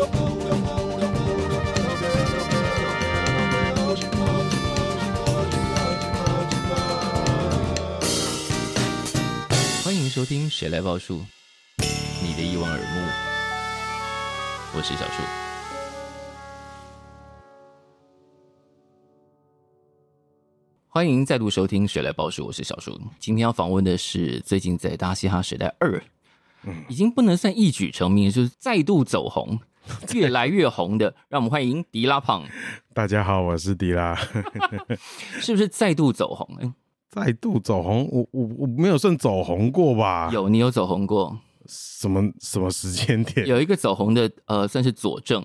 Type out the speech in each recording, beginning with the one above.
欢迎收听《谁来报数》，你的一望而目，我是小树。欢迎再度收听《谁来报数》，我是小树。今天要访问的是最近在《大嘻哈时代二》，嗯，已经不能算一举成名，就是再度走红，越来越红的。让我们欢迎迪拉胖。大家好，我是迪拉。是不是再度走红？再度走红，我我我没有算走红过吧？有，你有走红过？什么什么时间点？有一个走红的，呃，算是佐证。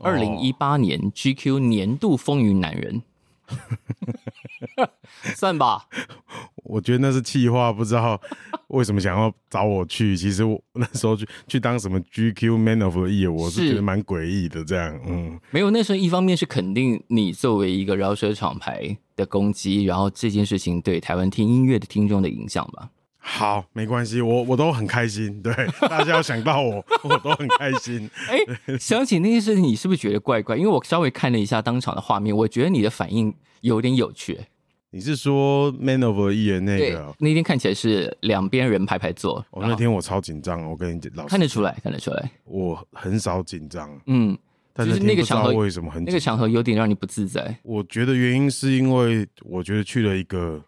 二零一八年 GQ 年度风云男人，算吧。我觉得那是气话，不知道为什么想要找我去。其实我那时候去 去当什么 GQ Man of the Year，我是觉得蛮诡异的。这样，嗯，没有。那时候一方面是肯定你作为一个饶舌厂牌的攻击，然后这件事情对台湾听音乐的听众的影响吧。好，没关系，我我都很开心。对，大家要想到我，我都很开心。哎、欸，想起那件事情，你是不是觉得怪怪？因为我稍微看了一下当场的画面，我觉得你的反应有点有趣。你是说 Man of the Year 那个？那天看起来是两边人排排坐。哦，那天我超紧张，我跟你老看得出来，看得出来。我很少紧张，嗯，但是那个场合为什么很那个场合有点让你不自在？我觉得原因是因为我觉得去了一个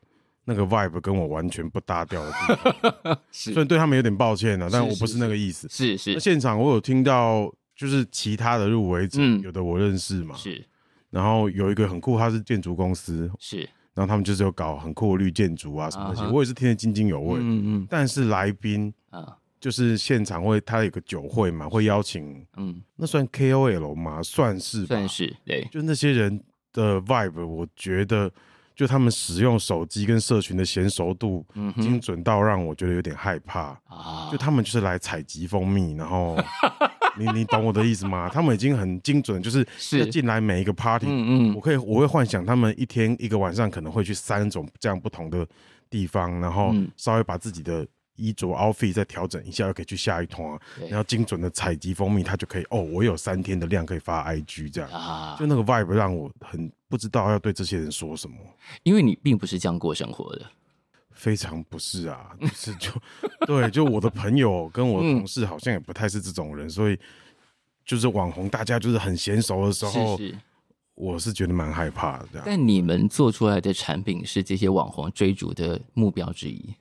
那个 vibe 跟我完全不搭调的地方，是，所以对他们有点抱歉啊，但我不是那个意思。是是，是，现场我有听到，就是其他的入围者，嗯，有的我认识嘛，是，然后有一个很酷，他是建筑公司，是。然后他们就是有搞很酷的绿建筑啊什么那些，uh -huh. 我也是听得津津有味。嗯嗯。但是来宾啊，就是现场会他有个酒会嘛，会邀请，嗯，那算 KOL 吗？算是吧，算是对。就那些人的 vibe，我觉得就他们使用手机跟社群的娴熟度，精准到让我觉得有点害怕啊。就他们就是来采集蜂蜜，然后。你你懂我的意思吗？他们已经很精准，就是进来每一个 party，嗯嗯，我可以我会幻想他们一天一个晚上可能会去三种这样不同的地方，然后稍微把自己的衣着 outfit 再调整一下，又可以去下一团，然后精准的采集蜂蜜，它就可以哦，我有三天的量可以发 IG 这样，啊就那个 vibe 让我很不知道要对这些人说什么，因为你并不是这样过生活的。非常不是啊，就是 就对，就我的朋友跟我的同事好像也不太是这种人，嗯、所以就是网红，大家就是很娴熟的时候，是是我是觉得蛮害怕的。但你们做出来的产品是这些网红追逐的目标之一？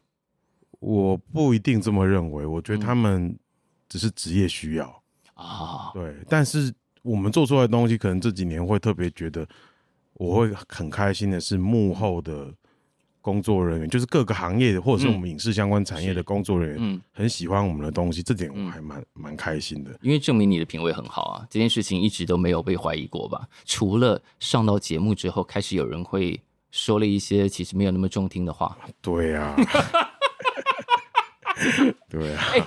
我不一定这么认为，我觉得他们只是职业需要啊、嗯。对，但是我们做出来的东西，可能这几年会特别觉得，我会很开心的是幕后的。工作人员就是各个行业的，或者是我们影视相关产业的工作人员，嗯，很喜欢我们的东西，这点我还蛮蛮开心的。因为证明你的品味很好啊，这件事情一直都没有被怀疑过吧？除了上到节目之后，开始有人会说了一些其实没有那么中听的话。对呀，对啊。哎，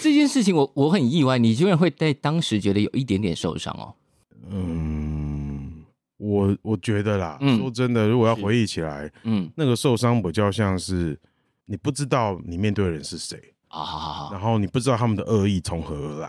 这件事情我我很意外，你居然会在当时觉得有一点点受伤哦。嗯。我我觉得啦、嗯，说真的，如果要回忆起来，嗯，那个受伤比较像是你不知道你面对的人是谁啊，然后你不知道他们的恶意从何而来。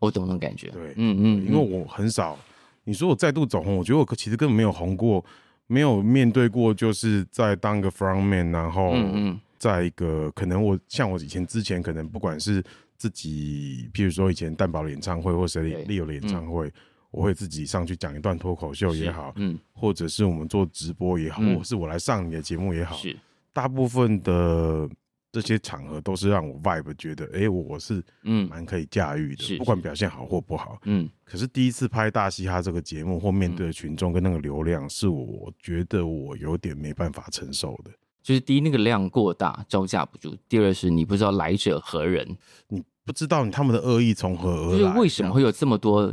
我懂那种感觉，对，嗯嗯，因为我很少，你说我再度走红，我觉得我其实根本没有红过，没有面对过，就是在当个 frontman，然后嗯，在一个可能我像我以前之前可能不管是自己，譬如说以前蛋堡的演唱会，或是 Leo 的演唱会。我会自己上去讲一段脱口秀也好，嗯，或者是我们做直播也好，嗯、或者是我来上你的节目也好，是大部分的这些场合都是让我 vibe 觉得，哎、欸，我是嗯蛮可以驾驭的，不管表现好或不好，嗯。可是第一次拍大嘻哈这个节目，或面对的群众跟那个流量，是我觉得我有点没办法承受的。就是第一，那个量过大，招架不住；第二是你不知道来者何人，你不知道你他们的恶意从何而来，就是为什么会有这么多。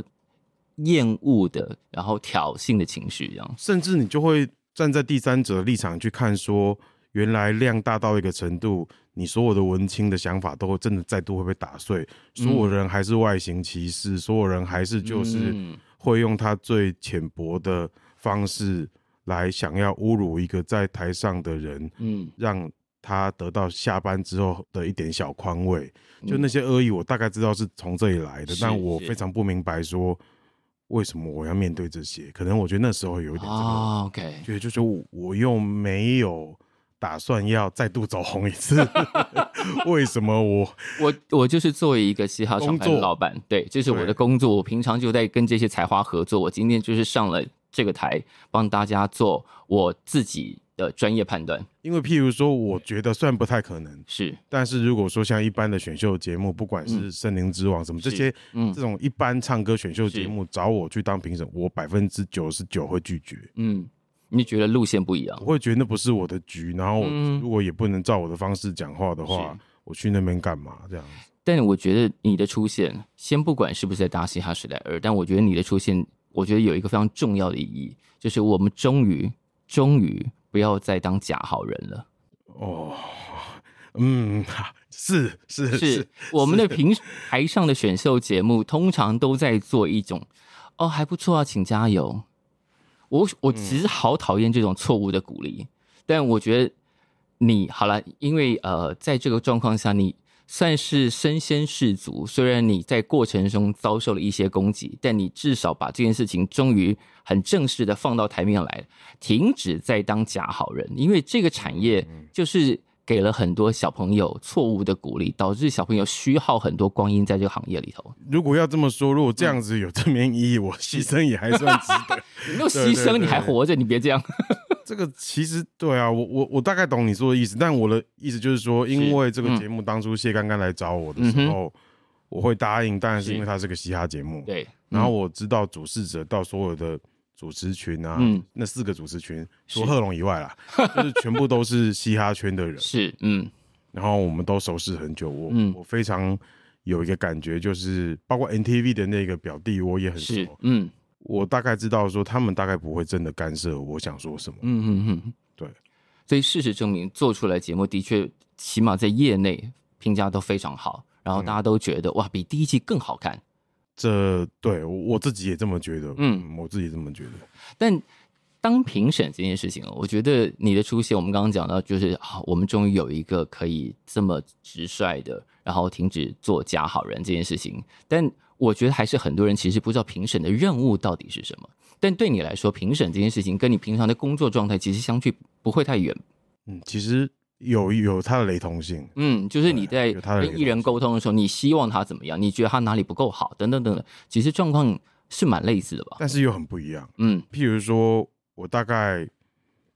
厌恶的，然后挑衅的情绪，这样，甚至你就会站在第三者的立场去看，说原来量大到一个程度，你所有的文青的想法都会真的再度会被打碎，所有人还是外形歧视，所有人还是就是会用他最浅薄的方式来想要侮辱一个在台上的人，嗯，让他得到下班之后的一点小宽慰，就那些恶意，我大概知道是从这里来的，但我非常不明白说为什么我要面对这些。可能我觉得那时候有一点这个，OK，觉得就是我又没有打算要再度走红一次，为什么我我我就是作为一个嘻哈厂牌的老板，对，这是我的工作，我平常就在跟这些才华合作，我今天就是上了这个台帮大家做我自己。的专业判断，因为譬如说，我觉得虽然不太可能是，但是如果说像一般的选秀节目，不管是《森林之王》什么这些，嗯，这种一般唱歌选秀节目找我去当评审，我百分之九十九会拒绝。嗯，你觉得路线不一样？我会觉得那不是我的局，然后如果也不能照我的方式讲话的话，我去那边干嘛？这样。但我觉得你的出现，先不管是不是在大嘻哈时代二，但我觉得你的出现，我觉得有一个非常重要的意义，就是我们终于，终于。不要再当假好人了。哦，嗯，是是是，是，我们的平台上的选秀节目通常都在做一种，哦，还不错啊，请加油。我我其实好讨厌这种错误的鼓励，嗯，但我觉得你好了，因为呃，在这个状况下你。算是身先士卒，虽然你在过程中遭受了一些攻击，但你至少把这件事情终于很正式的放到台面来，停止再当假好人，因为这个产业就是给了很多小朋友错误的鼓励，导致小朋友虚耗很多光阴在这个行业里头。如果要这么说，如果这样子有正面意义，我牺牲也还算值得。你没有牺牲，你还活着，你别这样。这个其实对啊，我我我大概懂你说的意思，但我的意思就是说，因为这个节目当初谢刚刚来找我的时候，我会答应，当然是因为它是个嘻哈节目。对，然后我知道主事者到所有的主持群啊，那四个主持群，除贺龙以外啦，就是全部都是嘻哈圈的人。是，嗯，然后我们都熟识很久，我我非常有一个感觉，就是包括 NTV 的那个表弟，我也很熟，嗯。我大概知道说，他们大概不会真的干涉我想说什么。嗯嗯嗯，对。所以事实证明，做出来节目的确，起码在业内评价都非常好，然后大家都觉得、嗯、哇，比第一季更好看。这对我自己也这么觉得。嗯，我自己这么觉得。但当评审这件事情，我觉得你的出现，我们刚刚讲到，就是啊，我们终于有一个可以这么直率的，然后停止做假好人这件事情。但我觉得还是很多人其实不知道评审的任务到底是什么，但对你来说，评审这件事情跟你平常的工作状态其实相距不会太远。嗯，其实有有它的雷同性。嗯，就是你在跟艺人沟通的时候，你希望他怎么样？你觉得他哪里不够好？等等等等，其实状况是蛮类似的吧？但是又很不一样。嗯，譬如说我大概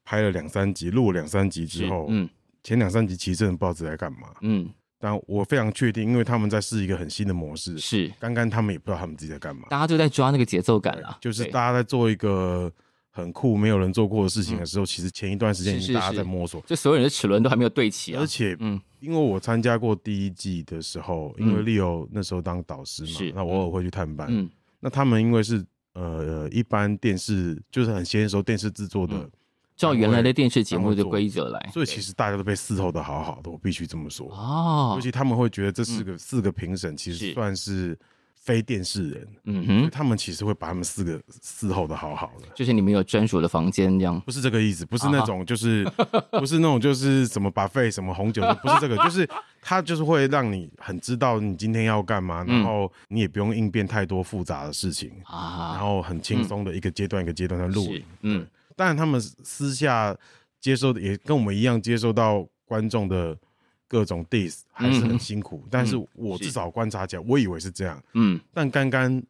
拍了两三集，录了两三集之后，嗯，前两三集其实真的不知道自己在干嘛。嗯。但我非常确定，因为他们在试一个很新的模式。是，刚刚他们也不知道他们自己在干嘛。大家就在抓那个节奏感了。就是大家在做一个很酷、没有人做过的事情的时候，嗯、其实前一段时间已经大家在摸索。就所有人的齿轮都还没有对齐啊。而且，嗯，因为我参加过第一季的时候，因为 Leo 那时候当导师嘛，那我偶尔会去探班。嗯，那他们因为是呃一般电视，就是很闲的时候电视制作的。嗯照原来的电视节目的规则来，所以其实大家都被伺候的好好的，我必须这么说。哦，尤其他们会觉得这四个、嗯、四个评审其实算是非电视人，嗯哼，他们其实会把他们四个伺候的好好的。就是你们有专属的房间这样？不是这个意思，不是那种 就是不是那种就是什么 buffet 什么红酒，不是这个，就是他就是会让你很知道你今天要干嘛，然后你也不用应变太多复杂的事情啊，然后很轻松的一个阶段一个阶段的录影，嗯。当然，他们私下接收的也跟我们一样，接收到观众的各种 diss，还是很辛苦。嗯、但是我至少观察起来，我以为是这样。嗯，但刚刚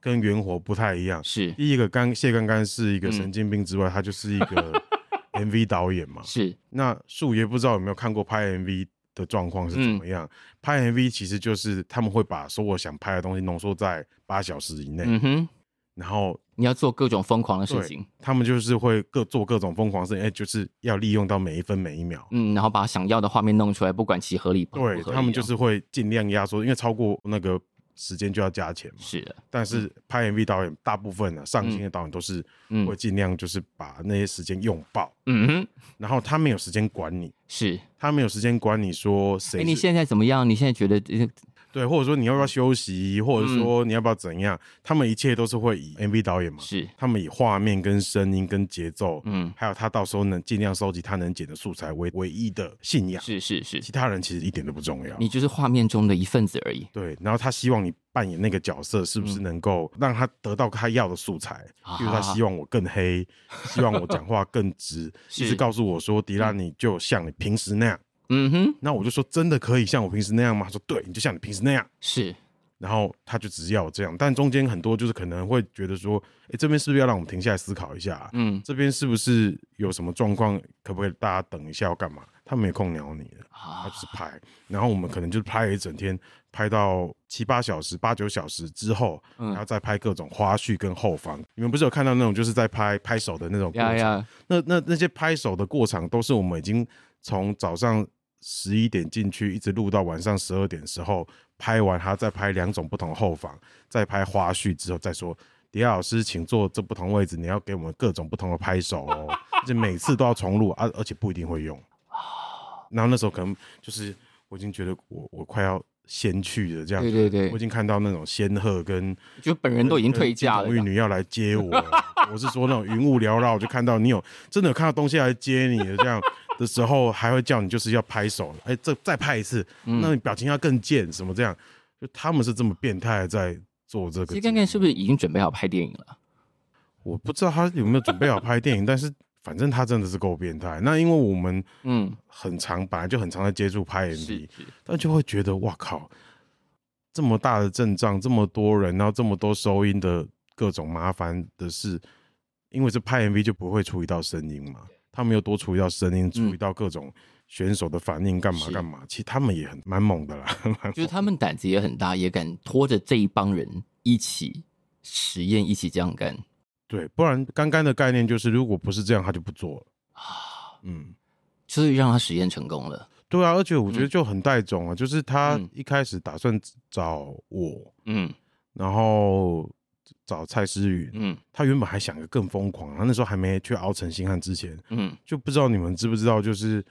跟元火不太一样。是第一个刚谢刚刚是一个神经病之外，嗯、他就是一个 MV 导演嘛。是那树爷不知道有没有看过拍 MV 的状况是怎么样？嗯、拍 MV 其实就是他们会把所有想拍的东西浓缩在八小时以内。嗯哼。然后你要做各种疯狂的事情，他们就是会各做各种疯狂事情，哎，就是要利用到每一分每一秒，嗯，然后把想要的画面弄出来，不管其合理不合理。对，他们就是会尽量压缩，因为超过那个时间就要加钱嘛。是的，但是拍 MV 导演大部分呢，上新的导演都是会尽量就是把那些时间用爆，嗯哼，然后他没有时间管你，是他没有时间管你说谁，哎，你现在怎么样？你现在觉得？对，或者说你要不要休息，或者说你要不要怎样，他们一切都是会以 MV 导演嘛，是他们以画面跟声音跟节奏，嗯，还有他到时候能尽量收集他能剪的素材为唯一的信仰，是是是，其他人其实一点都不重要，你就是画面中的一份子而已。对，然后他希望你扮演那个角色，是不是能够让他得到他要的素材？比如他希望我更黑，希望我讲话更直，一直告诉我说，迪拉你就像你平时那样。嗯哼，那我就说，真的可以像我平时那样吗？他说对，你就像你平时那样。是，然后他就只要我这样，但中间很多就是可能会觉得说，哎，这边是不是要让我们停下来思考一下？嗯，这边是不是有什么状况？可不可以大家等一下要干嘛？他没空鸟你的，他就是拍。然后我们可能就拍了一整天，拍到七八小时、八九小时之后，然后再拍各种花絮跟后方。你们不是有看到那种就是在拍拍手的那种过程？那那那些拍手的过程都是我们已经从早上。十一点进去，一直录到晚上十二点的时候，拍完他再拍两种不同后方，再拍花絮之后再说，迪亚老师请坐这不同位置，你要给我们各种不同的拍手哦，而且每次都要重录啊，而且不一定会用。然后那时候可能就是我已经觉得我我快要先去了这样，对对对，我已经看到那种仙鹤跟就本人都已经退驾了，玉女要来接我，我是说那种云雾缭绕，我就看到你有真的有看到东西来接你的这样。的时候还会叫你就是要拍手，哎、欸，这再拍一次，那你表情要更贱，什么这样？就他们是这么变态在做这个。是不是已经准备好拍电影了？我不知道他有没有准备好拍电影，但是反正他真的是够变态。那因为我们嗯很长本来就很常在接触拍 MV，但就会觉得哇靠，这么大的阵仗，这么多人，然后这么多收音的各种麻烦的事，因为是拍 MV 就不会处理到声音嘛。他们又多处理到声音，处理到各种选手的反应，干嘛干嘛。其实他们也很蛮猛的啦，就是他们胆子也很大，也敢拖着这一帮人一起实验，一起这样干。对，不然刚刚的概念就是，如果不是这样，他就不做了啊。嗯，所以让他实验成功了。对啊，而且我觉得就很带种啊，就是他一开始打算找我，嗯，然后。找蔡诗芸，嗯，他原本还想个更疯狂，他那时候还没去熬成星汉之前，嗯，就不知道你们知不知道，就是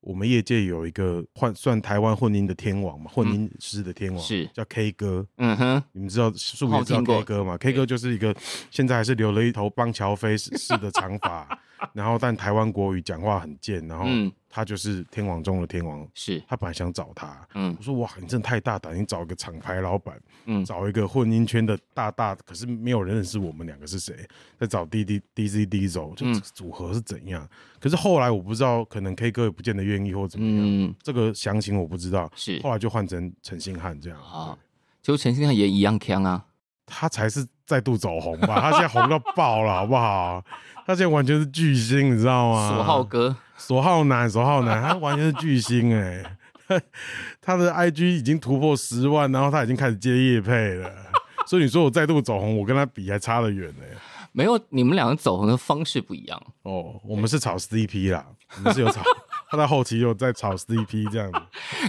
我们业界有一个换算台湾混音的天王嘛，混音师的天王是。叫 K 哥，嗯哼，你们知道是不是知道 K 哥嘛？K 哥就是一个现在还是留了一头邦乔飞式的长发，然后但台湾国语讲话很贱，然后。他就是天王中的天王，是。他本来想找他，嗯，我说哇，你真的太大胆，你找一个厂牌老板，嗯，找一个混音圈的大大，可是没有人认识我们两个是谁，在找 D D D Z Diesel，就这个组合是怎样？嗯、可是后来我不知道，可能 K 歌也不见得愿意或怎么样，嗯，这个详情我不知道，是。后来就换成陈星汉这样啊，就陈星汉也一样强啊，他才是再度走红吧，他现在红到爆了，好不好？他现在完全是巨星，你知道吗？索浩哥。索浩男，索浩男，他完全是巨星哎、欸，他的 IG 已经突破十万，然后他已经开始接业配了，所以你说我再度走红，我跟他比还差得远呢。没有，你们两个走红的方式不一样哦。我们是炒 CP 啦，我们是有炒，他在后期有在炒 CP 这样子。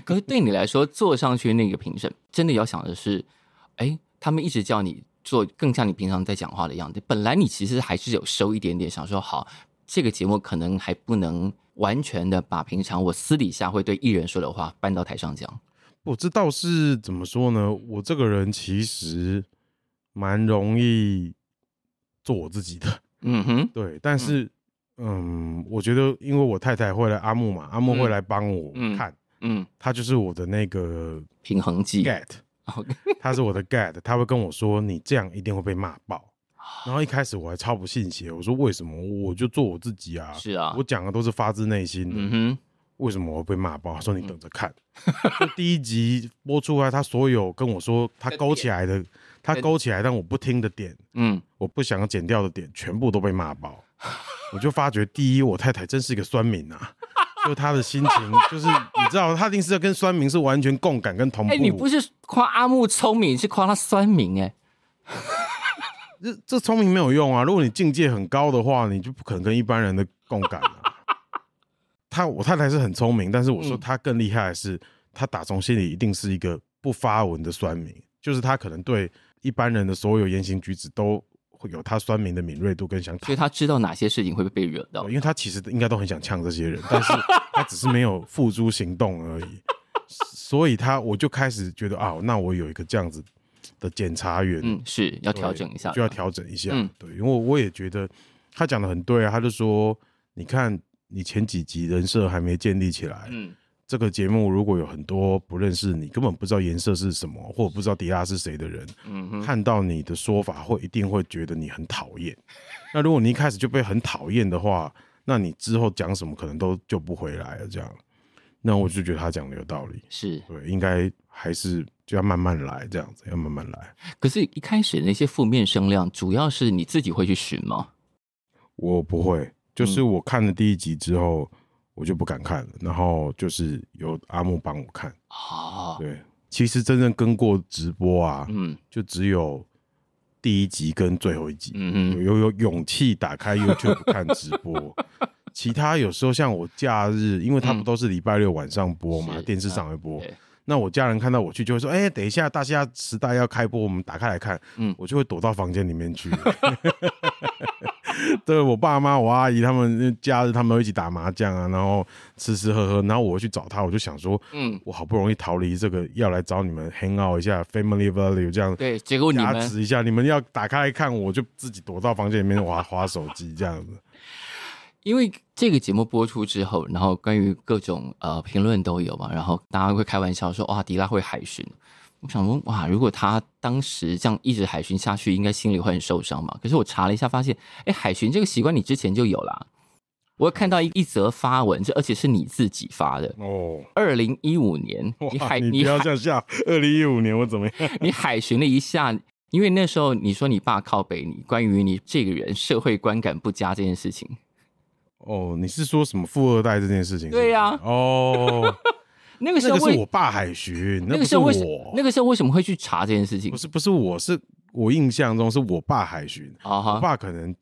可是对你来说，坐上去那个评审，真的要想的是，哎、欸，他们一直叫你做更像你平常在讲话的样子。本来你其实还是有收一点点，想说好。这个节目可能还不能完全的把平常我私底下会对艺人说的话搬到台上讲。我这倒是怎么说呢？我这个人其实蛮容易做我自己的。嗯哼，对。但是，嗯，嗯，我觉得因为我太太会来阿木嘛，阿木会来帮我看，嗯，他就是我的那个平衡剂，get，他是我的 get，他会跟我说，你这样一定会被骂爆。然后一开始我还超不信邪，我说为什么？我就做我自己啊！是啊，我讲的都是发自内心的。为什么我会被骂爆？他说你等着看。嗯、第一集播出来，他所有跟我说他勾起来的，他勾起来但我不听的点，嗯，我不想要剪掉的点，全部都被骂爆。我就发觉，第一，我太太真是一个酸民啊！就他的心情，就是你知道，他一定是要跟酸民是完全共感跟同步。哎、欸，你不是夸阿木聪明，是夸他酸民哎、欸。这这聪明没有用啊！如果你境界很高的话，你就不可能跟一般人的共感了。他我太太是很聪明，但是我说他更厉害的是，他打从心里一定是一个不发文的酸民，就是他可能对一般人的所有言行举止都会有他酸民的敏锐度跟想，所以他知道哪些事情会被惹到，因为他其实应该都很想呛这些人，但是他只是没有付诸行动而已。所以他我就开始觉得啊，那我有一个这样子的检查员，嗯，是要调整一下，就要调整一下，嗯、对，因为我也觉得他讲的很对啊，他就说，你看你前几集人设还没建立起来，嗯。这个节目如果有很多不认识你，根本不知道颜色是什么，或者不知道迪拉是谁的人，嗯，看到你的说法会一定会觉得你很讨厌。那如果你一开始就被很讨厌的话，那你之后讲什么可能都救不回来了。这样，那我就觉得他讲的有道理，是对，应该还是就要慢慢来，这样子要慢慢来。可是，一开始那些负面声量，主要是你自己会去寻吗？我不会，就是我看了第一集之后。我就不敢看了，然后就是由阿木帮我看。哦，对，其实真正跟过直播啊，嗯，就只有第一集跟最后一集，嗯嗯，有有勇气打开 YouTube 看直播。其他有时候像我假日，因为他们都是礼拜六晚上播嘛，电视上会播。那我家人看到我去，就会说：“哎，等一下，大虾时代要开播，我们打开来看。”嗯，我就会躲到房间里面去。对，我爸妈、我阿姨他们假日他们会一起打麻将啊，然后吃吃喝喝，然后我去找他，我就想说，嗯，我好不容易逃离这个，要来找你们 hang out 一下，family value 这样。对，结果你们一下，你们要打开来看，我就自己躲到房间里面玩滑手机这样子。因为这个节目播出之后，然后关于各种呃评论都有嘛，然后大家会开玩笑说，哇，迪拉会海巡。我想说，哇，如果他当时这样一直海巡下去，应该心里会很受伤嘛。可是我查了一下，发现，哎，海巡这个习惯你之前就有啦。我看到一一则发文，这而且是你自己发的哦。二零一五年，你海你不要这样笑。二零一五年我怎么样？你海巡了一下，因为那时候你说你爸靠北你，关于你这个人社会观感不佳这件事情。哦，你是说什么富二代这件事情是是？对呀、啊。哦。那个时候是我爸海巡，那个时候为那个时候为什么会去查这件事情？不是不是，我是我印象中是我爸海巡。我爸可能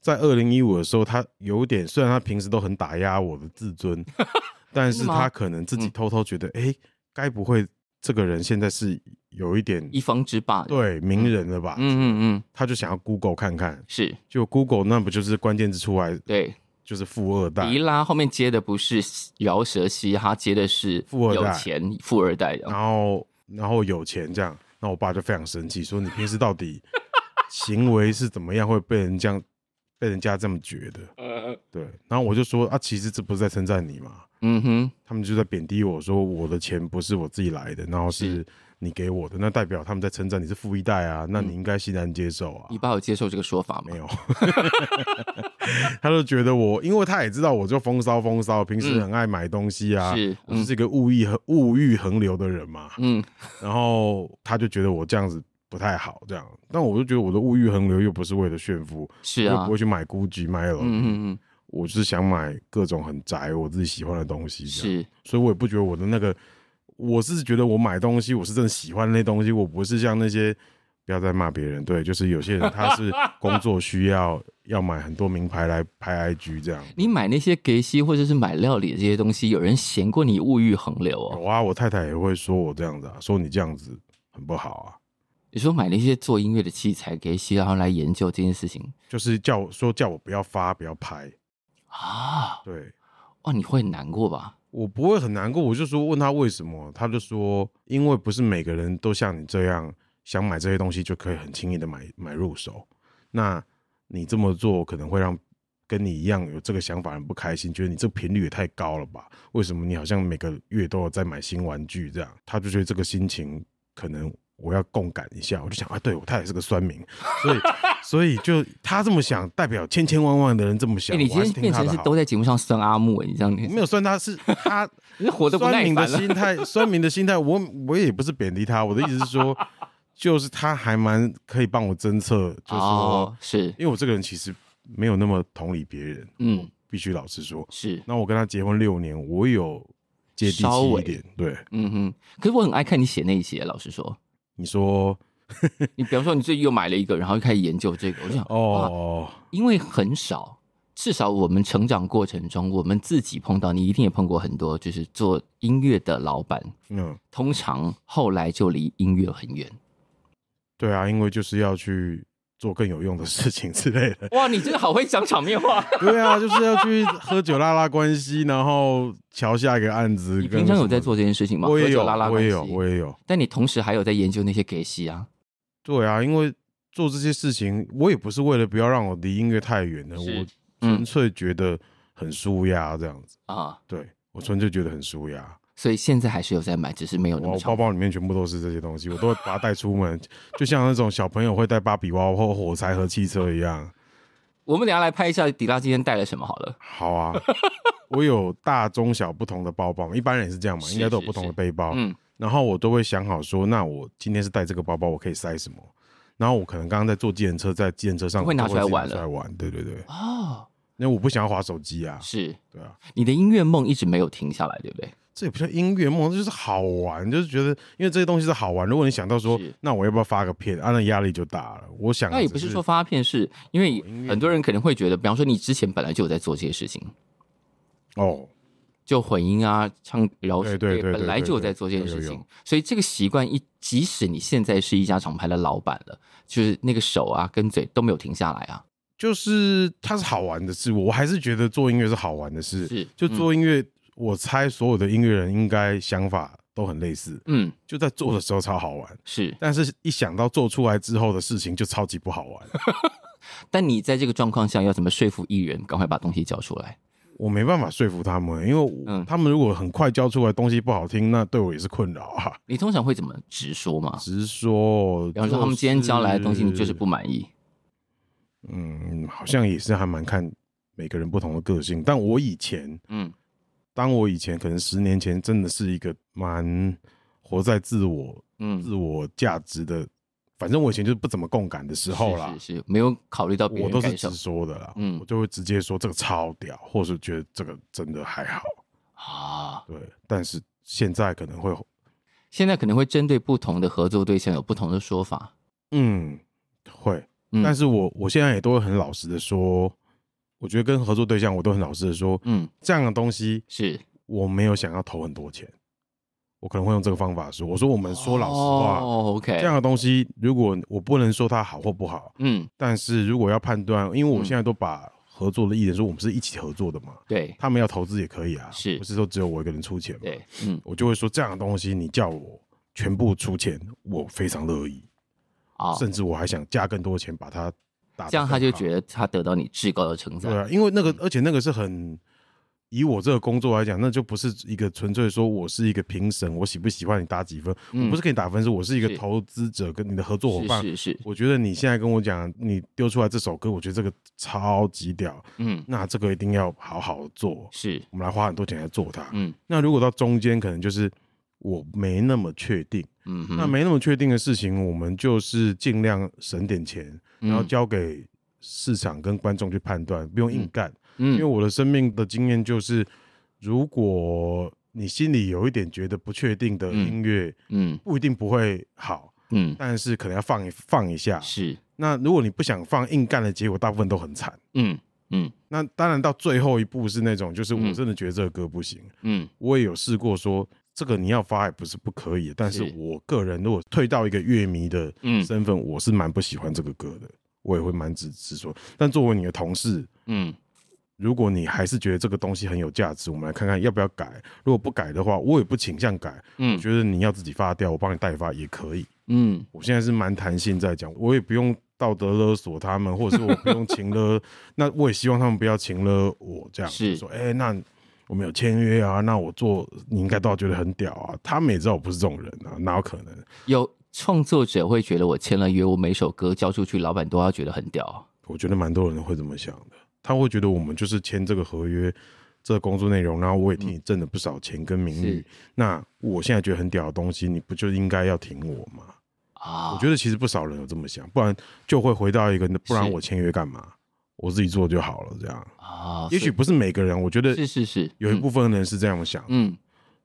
在二零一五的时候，他有点虽然他平时都很打压我的自尊，但是他可能自己偷偷觉得，哎，该不会这个人现在是有一点一方之霸，对名人了吧？嗯嗯嗯，他就想要 Google 看看，是就 Google 那不就是关键字出来？对。就是富二代，迪拉后面接的不是饶舌嘻哈，接的是富二代，有钱富二代。然后，然后有钱这样，那我爸就非常生气，说你平时到底 行为是怎么样，会被人这样被人家这么觉得？对。然后我就说啊，其实这不是在称赞你嘛，嗯哼，他们就在贬低我说我的钱不是我自己来的，然后是。你给我的那代表他们在称赞你是富一代啊，那你应该欣然接受啊。你爸有接受这个说法吗？没有，他就觉得我，因为他也知道我就风骚风骚，平时很爱买东西啊，是，我是一个物欲物欲横流的人嘛，嗯，然后他就觉得我这样子不太好，这样，但我就觉得我的物欲横流又不是为了炫富，是啊，我不会去买 GUCCI 买 LV，嗯嗯嗯，我是想买各种很宅我自己喜欢的东西，是，所以我也不觉得我的那个。我是觉得我买东西，我是真的喜欢那东西，我不是像那些不要再骂别人，对，就是有些人他是工作需要要买很多名牌来拍 IG 这样。你买那些给西或者是买料理的这些东西，有人嫌过你物欲横流哦？有啊，我太太也会说我这样子啊，说你这样子很不好啊。你说买那些做音乐的器材给西，然后来研究这件事情，就是叫我说叫我不要发，不要拍啊？对，哇，你会很难过吧？我不会很难过，我就说问他为什么，他就说因为不是每个人都像你这样想买这些东西就可以很轻易的买买入手，那你这么做可能会让跟你一样有这个想法人不开心，觉得你这频率也太高了吧？为什么你好像每个月都有在买新玩具这样？他就觉得这个心情可能。我要共感一下，我就想啊，对我他也是个酸民，所以所以就他这么想，代表千千万万的人这么想。欸、你今天变成是都在节目上酸阿木，你这样没有酸他是 他活得不耐烦了。酸民的心态，酸民的心态，我我也不是贬低他，我的意思是说，就是他还蛮可以帮我侦测，就是说，哦、是因为我这个人其实没有那么同理别人，嗯，必须老实说，是。那我跟他结婚六年，我有接地气一点，对，嗯哼。可是我很爱看你写那些，老实说。你说，你比方说你自己又买了一个，然后又开始研究这个，我就想哦，因为很少，至少我们成长过程中，我们自己碰到，你一定也碰过很多，就是做音乐的老板，嗯，通常后来就离音乐很远。对啊，因为就是要去做更有用的事情之类的。哇，你真的好会讲场面话。对啊，就是要去喝酒拉拉关系，然后瞧下一个案子。你平常有在做这件事情吗？我也有，拉拉我也有，我也有。但你同时还有在研究那些给戏啊？对啊，因为做这些事情，我也不是为了不要让我离音乐太远的，我纯粹觉得很舒压这样子啊。对，我纯粹觉得很舒压。所以现在还是有在买，只是没有那么。我包包里面全部都是这些东西，我都会把它带出门，就像那种小朋友会带芭比娃娃或火柴和汽车一样。我们等下来拍一下迪拉今天带了什么好了。好啊，我有大中小不同的包包，一般人也是这样嘛，应该都有不同的背包。嗯，然后我都会想好说，那我今天是带这个包包，我可以塞什么？然后我可能刚刚在坐计程车，在计程车上会拿出来玩了，出来玩。对对对。哦，因为我不想要滑手机啊。是，对啊。你的音乐梦一直没有停下来，对不对？这也不叫音乐梦，这就是好玩，就是觉得，因为这些东西是好玩。如果你想到说，那我要不要发个片？啊，那压力就大了。我想，那也不是说发片，是因为很多人可能会觉得，比方说你之前本来就有在做这些事情，哦，就混音啊，唱饶舌，对对对，本来就有在做这件事情，所以这个习惯一，即使你现在是一家厂牌的老板了，就是那个手啊跟嘴都没有停下来啊。就是它是好玩的事，我还是觉得做音乐是好玩的事，是就做音乐。我猜所有的音乐人应该想法都很类似，嗯，就在做的时候超好玩，是，但是一想到做出来之后的事情就超级不好玩。但你在这个状况下要怎么说服艺人赶快把东西交出来？我没办法说服他们，因为他们如果很快交出来东西不好听，那对我也是困扰啊。你通常会怎么直说吗？直说，比方说他们今天交来的东西你就是不满意。嗯，好像也是还蛮看每个人不同的个性，但我以前，嗯。当我以前可能十年前真的是一个蛮活在自我、嗯，自我价值的，反正我以前就是不怎么共感的时候啦，是是，是没有考虑到别人，我都是直说的啦，嗯，我就会直接说这个超屌，或是觉得这个真的还好。啊，对，但是现在可能会，现在可能会针对不同的合作对象有不同的说法，嗯，会，嗯、但是我我现在也都会很老实的说。我觉得跟合作对象，我都很老实的说，嗯，这样的东西是。我没有想要投很多钱，我可能会用这个方法说，我说我们说老实话，哦，OK，这样的东西，如果我不能说它好或不好，嗯，但是如果要判断，因为我现在都把合作的艺人说我们是一起合作的嘛，对，他们要投资也可以啊，是。不是说只有我一个人出钱嘛？对，嗯，我就会说这样的东西，你叫我全部出钱，我非常乐意，啊，甚至我还想加更多钱把它。这样他就觉得他得到你至高的称赞。对啊，因为那个，而且那个是很以我这个工作来讲，那就不是一个纯粹说我是一个评审，我喜不喜欢你打几分，我不是给你打分，是我是一个投资者跟你的合作伙伴。是是，我觉得你现在跟我讲，你丢出来这首歌，我觉得这个超级屌。嗯，那这个一定要好好做。是，我们来花很多钱来做它。嗯，那如果到中间可能就是我没那么确定。嗯，那没那么确定的事情，我们就是尽量省点钱。然后交给市场跟观众去判断，不用硬干。嗯，因为我的生命的经验就是，如果你心里有一点觉得不确定的音乐，嗯，不一定不会好，嗯，但是可能要放一放一下。是。那如果你不想放，硬干的结果大部分都很惨。嗯嗯。那当然到最后一步是那种，就是我真的觉得这个歌不行。嗯。我也有试过说，这个你要发也不是不可以，但是我个人如果退到一个乐迷的身份，我是蛮不喜欢这个歌的，我也会蛮支持说。但作为你的同事，嗯，如果你还是觉得这个东西很有价值，我们来看看要不要改。如果不改的话，我也不倾向改。嗯，我觉得你要自己发掉，我帮你代发也可以。嗯，我现在是蛮弹性在讲，我也不用道德勒索他们，或者是我不用 情勒，那我也希望他们不要情勒我这样。是说，哎、欸，那。我们有签约啊，那我做你应该都要觉得很屌啊。他们也知道我不是这种人啊，哪有可能？有创作者会觉得我签了约，我每首歌交出去，老板都要觉得很屌。我觉得蛮多人会这么想的，他会觉得我们就是签这个合约，这个工作内容，然后我也替你挣了不少钱跟名誉。嗯、那我现在觉得很屌的东西，你不就应该要挺我吗？啊，我觉得其实不少人有这么想，不然就会回到一个，不然我签约干嘛？我自己做就好了，这样啊。也许不是每个人，我觉得是是是，有一部分人是这样想。嗯，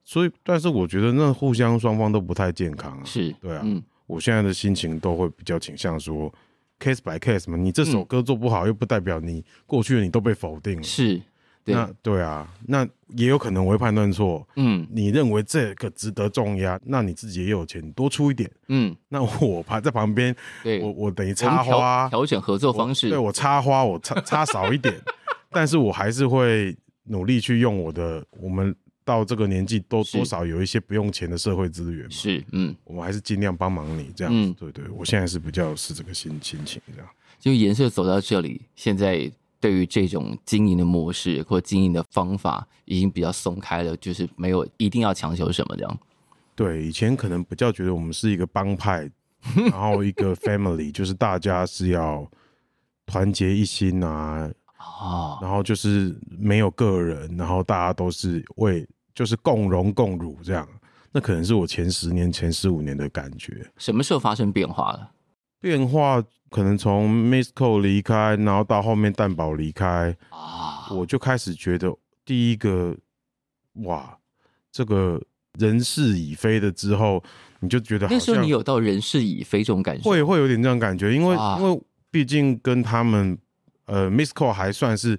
所以，但是我觉得那互相双方都不太健康。是，对啊。嗯，我现在的心情都会比较倾向说，case by case 嘛。你这首歌做不好，又不代表你过去的你都被否定了。是，那对啊，那也有可能我会判断错。嗯，你认为这个值得重压，那你自己也有钱多出一点。嗯，那我趴在旁边，我我等于插花调整合作方式。对，我插花，我插插少一点，但是我还是会努力去用我的。我们到这个年纪，都多少有一些不用钱的社会资源嘛。是，嗯，我们还是尽量帮忙你这样子。对对，我现在是比较是这个心心情这样。就颜色走到这里，现在。对于这种经营的模式或经营的方法，已经比较松开了，就是没有一定要强求什么这样。对，以前可能比较觉得我们是一个帮派，然后一个 family，就是大家是要团结一心啊，啊，然后就是没有个人，然后大家都是为就是共荣共辱这样。那可能是我前十年、前十五年的感觉。什么时候发生变化了？变化。可能从 Misco 离开，然后到后面蛋堡离开，啊，我就开始觉得第一个，哇，这个人事已非的之后，你就觉得好像那时候你有到人事已非这种感觉，会会有点这样感觉，因为因为毕竟跟他们呃 Misco 还算是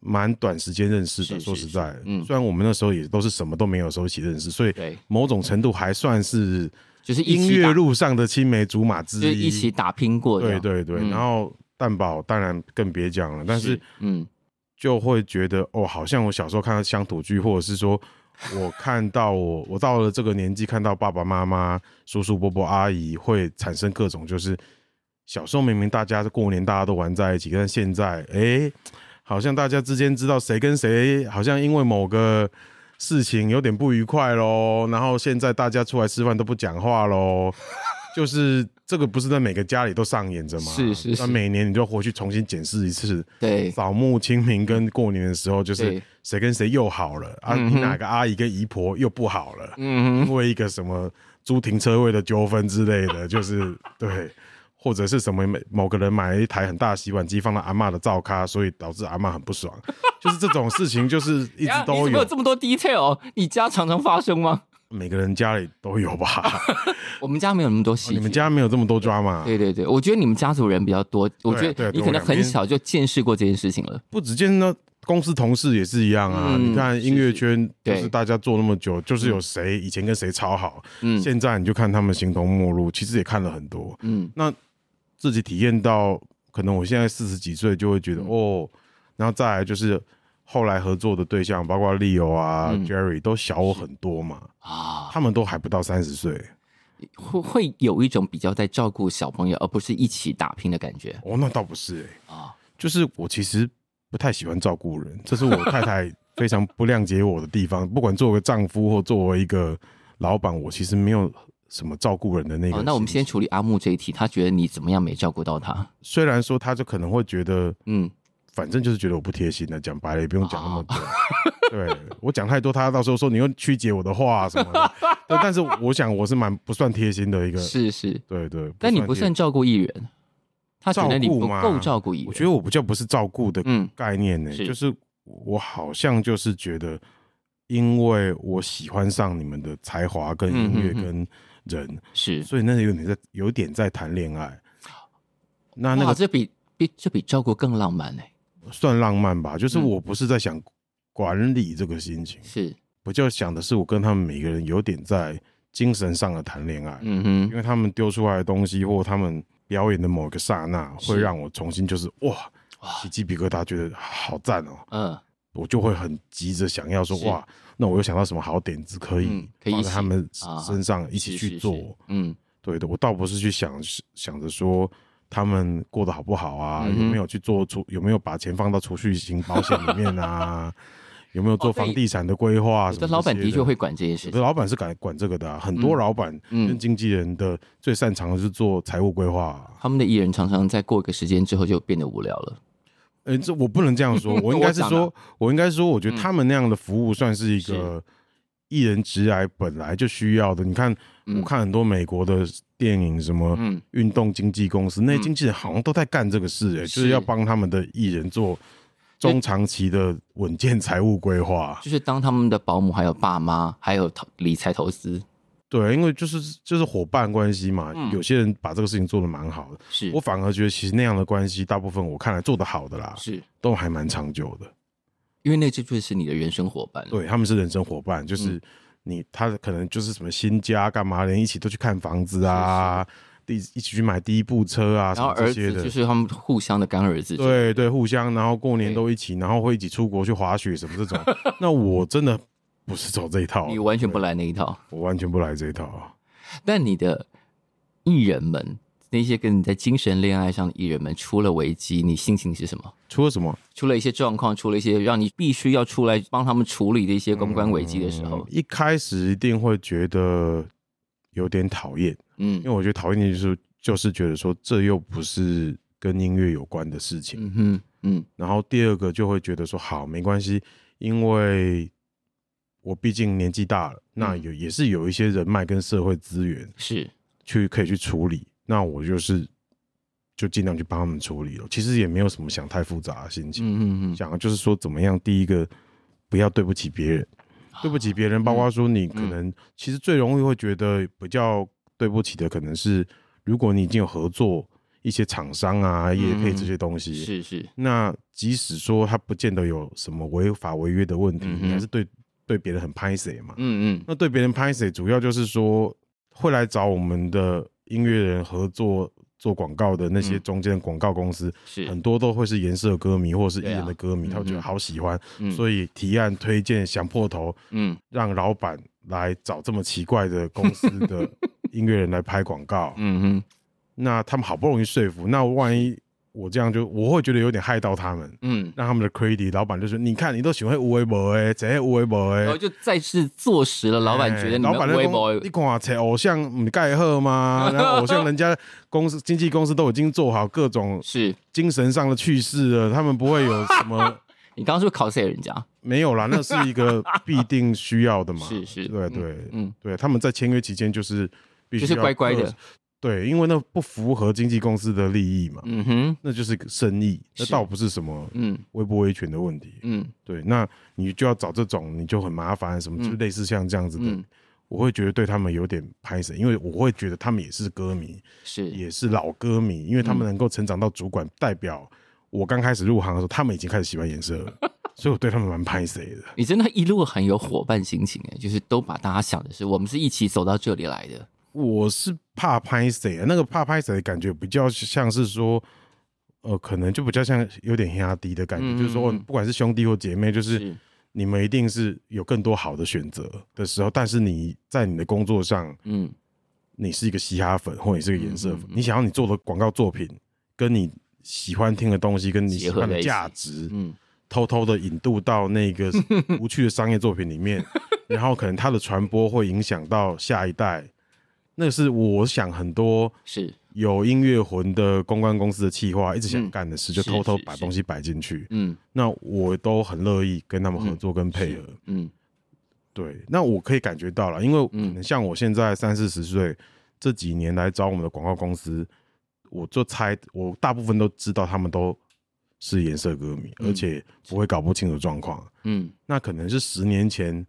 蛮短时间认识的，说实在，嗯，虽然我们那时候也都是什么都没有的时候一起认识，所以某种程度还算是。就是音乐路上的青梅竹马之一，就是一起打拼过的。对对对，嗯、然后蛋堡当然更别讲了，但是嗯，就会觉得哦，好像我小时候看到乡土剧，或者是说我看到我我到了这个年纪，看到爸爸妈妈、叔叔伯伯、阿姨，会产生各种就是小时候明明大家是过年大家都玩在一起，但现在哎，好像大家之间知道谁跟谁，好像因为某个。事情有点不愉快喽，然后现在大家出来吃饭都不讲话喽，就是这个不是在每个家里都上演着吗？是是是，那每年你就回去重新检视一次，对，扫墓清明跟过年的时候，就是谁跟谁又好了啊？你哪个阿姨跟姨婆又不好了？嗯，因为一个什么租停车位的纠纷之类的，就是对。或者是什么某个人买了一台很大的洗碗机放到阿嬷的灶咖，所以导致阿嬷很不爽，就是这种事情，就是一直都有。你有这么多 detail，你家常常发生吗？每个人家里都有吧。我们家没有那么多细、哦。你们家没有这么多 drama。对对对，我觉得你们家族人比较多。我觉得你可能很小就见识过这件事情了。不止见识，公司同事也是一样啊。嗯、你看音乐圈，就是大家做那么久，就是有谁以前跟谁超好，嗯，现在你就看他们形同陌路。其实也看了很多，嗯，那。自己体验到，可能我现在四十几岁就会觉得、嗯、哦，然后再来就是后来合作的对象，包括 Leo 啊、嗯、Jerry 都小我很多嘛，啊，他们都还不到三十岁，会会有一种比较在照顾小朋友，而不是一起打拼的感觉。哦，那倒不是哎、欸，啊，就是我其实不太喜欢照顾人，这是我太太非常不谅解我的地方。不管作为丈夫或作为一个老板，我其实没有。什么照顾人的那个、哦？那我们先处理阿木这一题。他觉得你怎么样没照顾到他？虽然说他就可能会觉得，嗯，反正就是觉得我不贴心的。讲白了也不用讲那么多。哦、对我讲太多，他到时候说你又曲解我的话什么的。对，但是我想我是蛮不算贴心的一个。是是，对对。但你不算照顾艺人，他觉得你不够照顾艺人。我觉得我不叫不是照顾的概念呢、欸，嗯、是就是我好像就是觉得，因为我喜欢上你们的才华跟音乐跟。人是，所以那有点在有点在谈恋爱。那那个这比比这比照顾更浪漫呢、欸？算浪漫吧，就是我不是在想管理这个心情，是我就想的是我跟他们每个人有点在精神上的谈恋爱。嗯哼，因为他们丢出来的东西或他们表演的某个刹那，会让我重新就是哇起鸡皮疙瘩，觉得好赞哦。嗯，我就会很急着想要说哇。那我又想到什么好点子可以放在他们身上一起去做？嗯，对的，我倒不是去想想着说他们过得好不好啊，有没有去做储，有没有把钱放到储蓄型保险里面啊，有没有做房地产的规划什么？老板的确会管这些事情，老板是管管这个的，很多老板跟经纪人的最擅长的是做财务规划。他们的艺人常常在过一个时间之后就变得无聊了。哎、欸，这我不能这样说，我应该是说，我，我应该说，我觉得他们那样的服务算是一个艺人职涯本来就需要的。你看，我看很多美国的电影，什么运动经纪公司，那些经纪人好像都在干这个事、欸，哎，就是要帮他们的艺人做中长期的稳健财务规划，就是当他们的保姆，还有爸妈，还有投理财投资。对，因为就是就是伙伴关系嘛，嗯、有些人把这个事情做得蛮好的，是我反而觉得其实那样的关系，大部分我看来做得好的啦，是都还蛮长久的。因为那这就是你的人生伙伴。对，他们是人生伙伴，就是你，他可能就是什么新家干嘛，连一起都去看房子啊，第一起去买第一部车啊，什么这些的，就是他们互相的干儿子。对对，互相，然后过年都一起，然后会一起出国去滑雪什么这种。那我真的不是走这一套，你完全不来那一套，我完全不来这一套。但你的艺人们。那些跟你在精神恋爱上的艺人们出了危机，你心情是什么？出了什么？出了一些状况，出了一些让你必须要出来帮他们处理的一些公关危机的时候，嗯，一开始一定会觉得有点讨厌，嗯，因为我觉得讨厌的就是就是觉得说这又不是跟音乐有关的事情，嗯哼，嗯，然后第二个就会觉得说好没关系，因为我毕竟年纪大了，嗯，那有也是有一些人脉跟社会资源是。去可以去处理。那我就是就尽量去帮他们处理了，其实也没有什么想太复杂的心情，嗯嗯嗯，想的就是说怎么样，第一个不要对不起别人，对不起别人，包括说你可能其实最容易会觉得比较对不起的，可能是如果你已经有合作一些厂商啊、业配这些东西，是是，那即使说他不见得有什么违法违约的问题，你还是对对别人很拍谢嘛，嗯嗯，那对别人拍谢，主要就是说会来找我们的。音乐人合作做广告的那些中间广告公司，是。很多都会是颜色歌迷或者是艺人的歌迷，他们觉得好喜欢，所以提案推荐想破头，嗯，让老板来找这么奇怪的公司的 音乐人来拍广告，嗯哼，那他们好不容易说服，那万一。我这样就我会觉得有点害到他们，嗯，让他们的 credit，老板就说：“你看，你都喜欢乌微博哎，这些乌微博哎。”然后就再次坐实了，老板觉得你们乌微博，你看这偶像你盖贺吗？然后偶像人家公司经纪公司都已经做好各种是精神上的去世了，他们不会有什么。你刚刚是不是 cos 人家？没有啦，那是一个必定需要的嘛。是是，对对，嗯，对，他们在签约期间就是必须就是乖乖的。对，因为那不符合经纪公司的利益嘛，嗯哼，那就是个生意，那倒不是什么嗯。威不威权的问题，嗯，对，那你就要找这种，你就很麻烦，什么就类似像这样子的，嗯、我会觉得对他们有点拍死，因为我会觉得他们也是歌迷，是。也是老歌迷，因为他们能够成长到主管，嗯、代表我刚开始入行的时候，他们已经开始喜欢颜色了，所以我对他们蛮拍谢的。你真的一路很有伙伴心情哎，就是都把大家想的是我们是一起走到这里来的。我是怕拍谢，那个怕拍谁的感觉比较像是说，呃，可能就比较像有点压低的感觉，嗯、就是说，不管是兄弟或姐妹，就是你们一定是有更多好的选择的时候，但是你在你的工作上，嗯，你是一个嘻哈粉，或你是一个颜色粉，嗯嗯嗯，你想要你做的广告作品，跟你喜欢听的东西，跟你喜欢的价值，嗯，偷偷的引渡到那个 无趣的商业作品里面，然后可能它的传播会影响到下一代。那是我想很多是有音乐魂的公关公司的企划一直想干的事，就偷偷把东西摆进去。嗯，那我都很乐意跟他们合作跟配合。嗯，对，那我可以感觉到了，因为可能像我现在三四十岁，这几年来找我们的广告公司，我就猜我大部分都知道他们都是颜色歌迷，而且不会搞不清楚状况。嗯，那可能是十年前。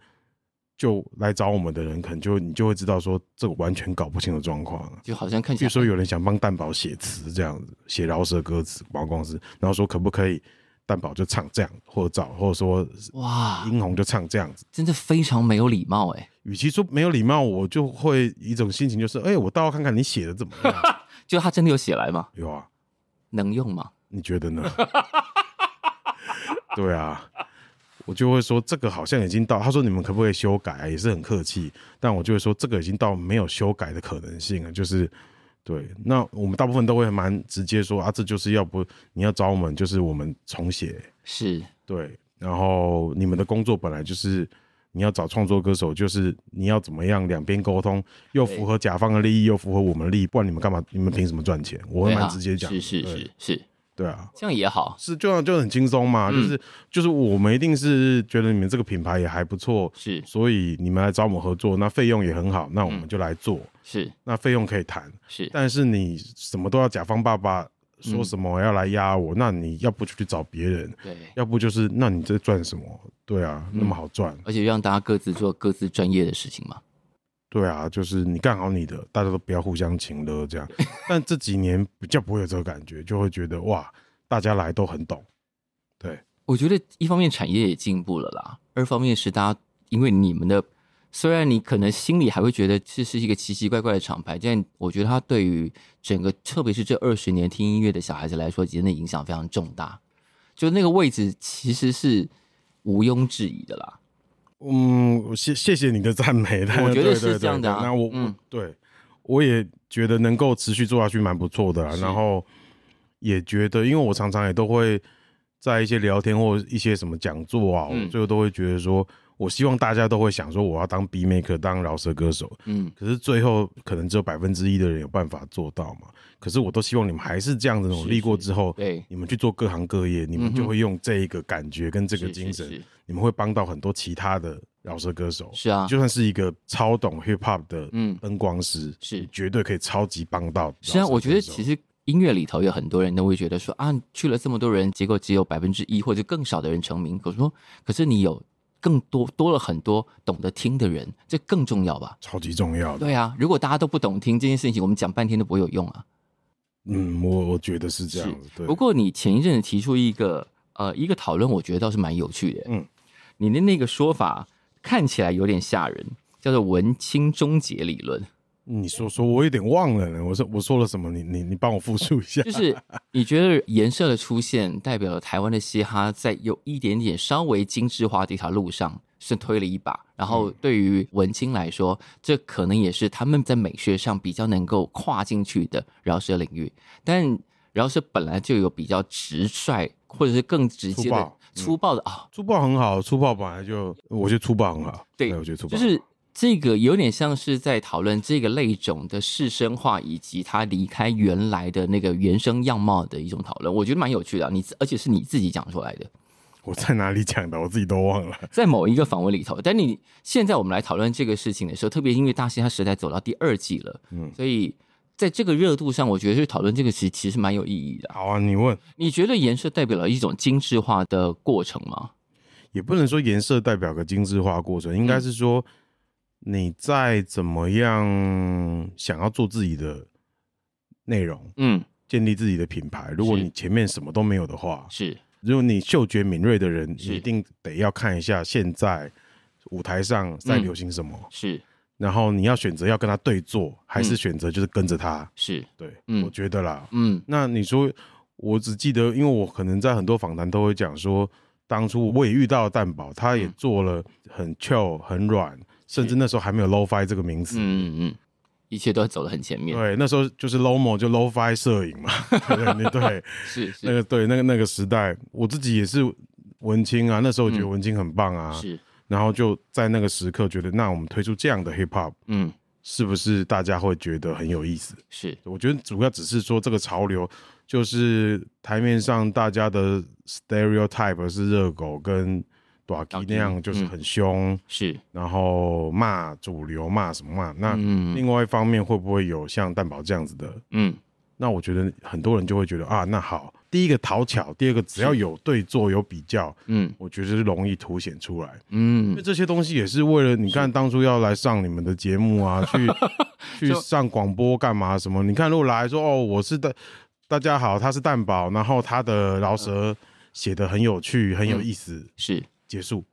就来找我们的人，可能就你就会知道说，这个完全搞不清的状况，就好像看起来，比如说有人想帮蛋宝写词这样子，写饶舌歌词，广告公司，然后说可不可以蛋宝就唱这样，或者找，或者说哇，英红就唱这样子，真的非常没有礼貌哎。与其说没有礼貌，我就会一种心情就是，哎、欸，我倒要看看你写的怎么样。就他真的有写来吗？有啊，能用吗？你觉得呢？对啊。我就会说这个好像已经到，他说你们可不可以修改啊？也是很客气，但我就会说这个已经到没有修改的可能性了。就是对，那我们大部分都会蛮直接说啊，这就是要不你要找我们，就是我们重写，是对。然后你们的工作本来就是你要找创作歌手，就是你要怎么样两边沟通，又符合甲方的利益，又符合我们的利益，不然你们干嘛？你们凭什么赚钱？我会蛮直接讲，是是是是。对啊，这样也好，是就样就很轻松嘛，嗯、就是就是我们一定是觉得你们这个品牌也还不错，是，所以你们来找我们合作，那费用也很好，那我们就来做，嗯、是，那费用可以谈，是，但是你什么都要甲方爸爸说什么要来压我，嗯、那你要不就去找别人，对，要不就是那你这赚什么？对啊，那么好赚，而且让大家各自做各自专业的事情嘛。对啊，就是你干好你的，大家都不要互相情勒这样。但这几年比较不会有这个感觉，就会觉得哇，大家来都很懂。对，我觉得一方面产业也进步了啦，二方面是大家因为你们的，虽然你可能心里还会觉得这是一个奇奇怪怪的厂牌，但我觉得它对于整个，特别是这二十年听音乐的小孩子来说，真的影响非常重大。就那个位置其实是毋庸置疑的啦。嗯，谢谢谢你的赞美，我觉得是这样的、啊。那我嗯，对，我也觉得能够持续做下去蛮不错的。然后也觉得，因为我常常也都会在一些聊天或一些什么讲座啊，嗯、我最后都会觉得说，我希望大家都会想说，我要当 beat maker，当饶舌歌手。嗯，可是最后可能只有百分之一的人有办法做到嘛。可是我都希望你们还是这样子努力过之后，对，你们去做各行各业，你们就会用这一个感觉跟这个精神。你们会帮到很多其他的饶舌歌手，是啊，就算是一个超懂 hip hop 的嗯灯光师，是绝对可以超级帮到。是啊，我觉得其实音乐里头有很多人都会觉得说啊，去了这么多人，结果只有百分之一或者更少的人成名。可是说，可是你有更多多了很多懂得听的人，这更重要吧？超级重要的。对啊，如果大家都不懂听这件事情，我们讲半天都不会有用啊。嗯，我我觉得是这样子。对。不过你前一阵子提出一个呃一个讨论，我觉得倒是蛮有趣的。嗯。你的那个说法看起来有点吓人，叫做“文青终结理论”。你说说，我有点忘了呢。我说我说了什么？你你你帮我复述一下。就是 你觉得颜色的出现代表了台湾的嘻哈在有一点点稍微精致化的一条路上是推了一把，然后对于文青来说，这可能也是他们在美学上比较能够跨进去的饶舌领域。但饶舌本来就有比较直率，或者是更直接的。粗暴的啊，粗暴很好，粗暴本来就我觉得粗暴很好。对，我觉得粗暴就是这个有点像是在讨论这个类种的世生化，以及它离开原来的那个原生样貌的一种讨论。我觉得蛮有趣的啊，你而且是你自己讲出来的。我在哪里讲的？我自己都忘了。在某一个访问里头。但你现在我们来讨论这个事情的时候，特别因为大西它时代走到第二季了，嗯，所以。在这个热度上，我觉得去讨论这个其实其实蛮有意义的。好啊，你问，你觉得颜色代表了一种精致化的过程吗？也不能说颜色代表个精致化过程，应该是说你再怎么样想要做自己的内容，嗯，建立自己的品牌。如果你前面什么都没有的话，是，如果你嗅觉敏锐的人，你一定得要看一下现在舞台上在流行什么，是。然后你要选择要跟他对坐，还是选择就是跟着他？嗯、是。对，嗯，我觉得啦，嗯，那你说，我只记得，因为我可能在很多访谈都会讲说，当初我也遇到了蛋宝，他也做了很 chill、很软，甚至那时候还没有 low-fi 这个名词，嗯嗯，一切都走得很前面。对，那时候就是 Lomo 就 Lo-Fi 摄影嘛，对对，是，是。那个对那个那个时代，我自己也是文青啊，那时候我觉得文青很棒啊，嗯、是。然后就在那个时刻觉得，那我们推出这样的 hip hop，嗯，是不是大家会觉得很有意思？是，我觉得主要只是说这个潮流，就是台面上大家的 stereotype 是热狗跟大鸡那样，就是很凶，是，然后骂主流骂什么骂。那另外一方面会不会有像蛋堡这样子的？嗯，那我觉得很多人就会觉得啊，那好。第一个讨巧，第二个只要有对做有比较，嗯，我觉得是容易凸显出来，嗯，因为这些东西也是为了你看当初要来上你们的节目啊，去 去上广播干嘛什么？你看如果来说哦，我是的，大家好，他是蛋宝，然后他的饶舌写的很有趣，很有意思，是。结束，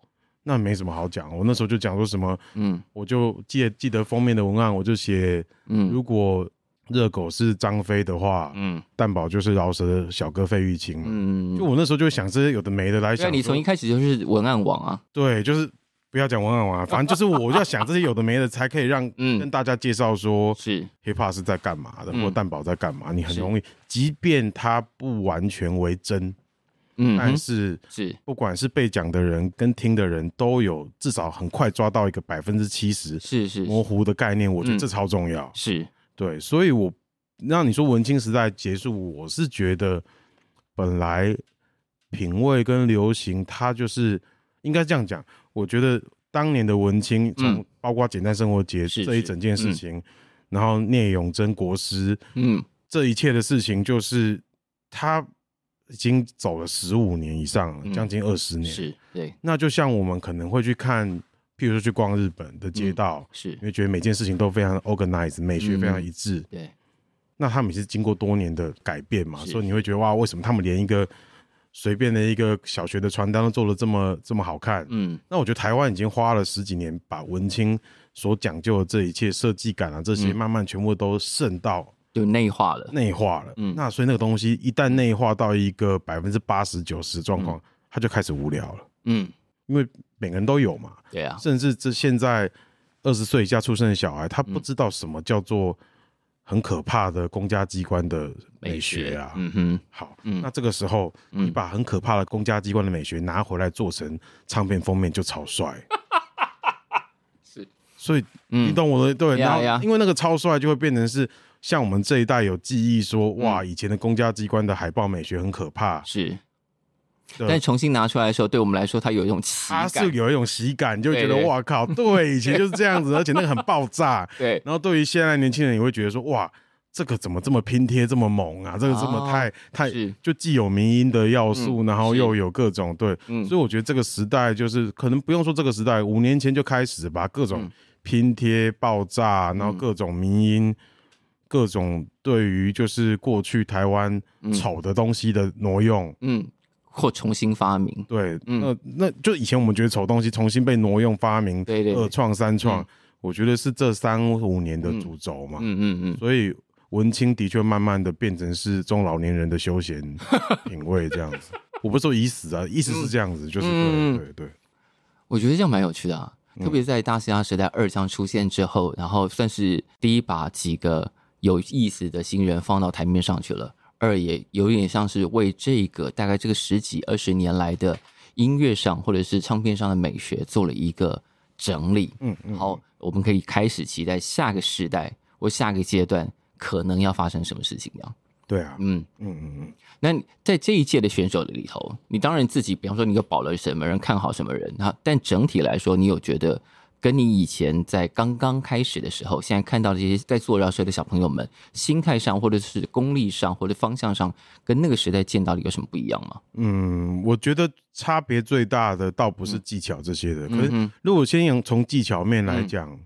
那没什么好讲。我那时候就讲说什么，嗯，我就记记得封面的文案，我就写，嗯，如果。热狗是张飞的话，嗯，蛋宝就是饶舌的小哥费玉清嘛，嗯，就我那时候就想这些有的没的来想，你从一开始就是文案王啊，对，就是不要讲文案王啊，反正就是我就要想这些有的没的，才可以让 跟大家介绍说，是。hip hop 是在干嘛的，或蛋堡在干嘛，你很容易，即便它不完全为真，嗯，但是是。不管是被讲的人跟听的人都有至少很快抓到一个百分之七十是是模糊的概念，我觉得这超重要，是。对，所以我让你说文青时代结束，我是觉得本来品味跟流行，它就是应该这样讲。我觉得当年的文青，从包括简单生活节这一整件事情，然后聂永真国师，嗯，这一切的事情，就是他已经走了十五年以上了，将近二十年。是对，那就像我们可能会去看。譬如说去逛日本的街道，是因为觉得每件事情都非常 organized，美学非常一致。对，那他们也是经过多年的改变嘛，所以你会觉得哇，为什么他们连一个随便的一个小学的传单都做的这么这么好看，嗯，那我觉得台湾已经花了十几年，把文青所讲究的这一切设计感啊这些，慢慢全部都渗到就内化了，内化了，嗯，那所以那个东西一旦内化到一个百分之八十九十状况，它就开始无聊了，嗯，因为每个人都有嘛，对啊，甚至这现在二十岁以下出生的小孩，他不知道什么叫做。很可怕的公家机关的美学啊，嗯哼，好，嗯，那这个时候你把很可怕的公家机关的美学拿回来做成唱片封面就超帅，是，所以你懂我的对，然后因为那个超帅就会变成是像我们这一代有记忆说，哇，以前的公家机关的海报美学很可怕，是。但重新拿出来的时候，对我们来说，它有一种喜感，它是有一种喜感，就觉得哇靠，对，以前就是这样子，而且那个很爆炸。对，然后对于现在年轻人，也会觉得说哇，这个怎么这么拼贴，这么猛啊？这个这么太太，就既有民音的要素，然后又有各种对，所以我觉得这个时代就是可能不用说这个时代，五年前就开始吧各种拼贴、爆炸，然后各种民音，各种对于就是过去台湾丑的东西的挪用，嗯。或重新发明，对，嗯、那那就以前我们觉得丑东西重新被挪用发明，对对，二创三创，嗯、我觉得是这三五年的主轴嘛，嗯嗯嗯，嗯。所以文青的确慢慢的变成是中老年人的休闲 品味这样子，我不是说已死啊，意思是这样子，就是对对对，我觉得这样蛮有趣的啊，特别在大西洋时代二将出现之后，然后算是第一把几个有意思的新人放到台面上去了。二也有点像是为这个大概这个十几二十年来的音乐上或者是唱片上的美学做了一个整理。嗯嗯，好，我们可以开始期待下个时代或下个阶段可能要发生什么事情这样。对啊，嗯嗯嗯嗯。那在这一届的选手的里头，你当然自己，比方说你有保了什么人，看好什么人，哈，但整体来说，你有觉得？跟你以前在刚刚开始的时候，现在看到这些在做饶舌的小朋友们，心态上或者是功力上或者方向上，跟那个时代见到的有什么不一样吗？嗯，我觉得差别最大的倒不是技巧这些的，嗯、可是如果先从技巧面来讲，嗯、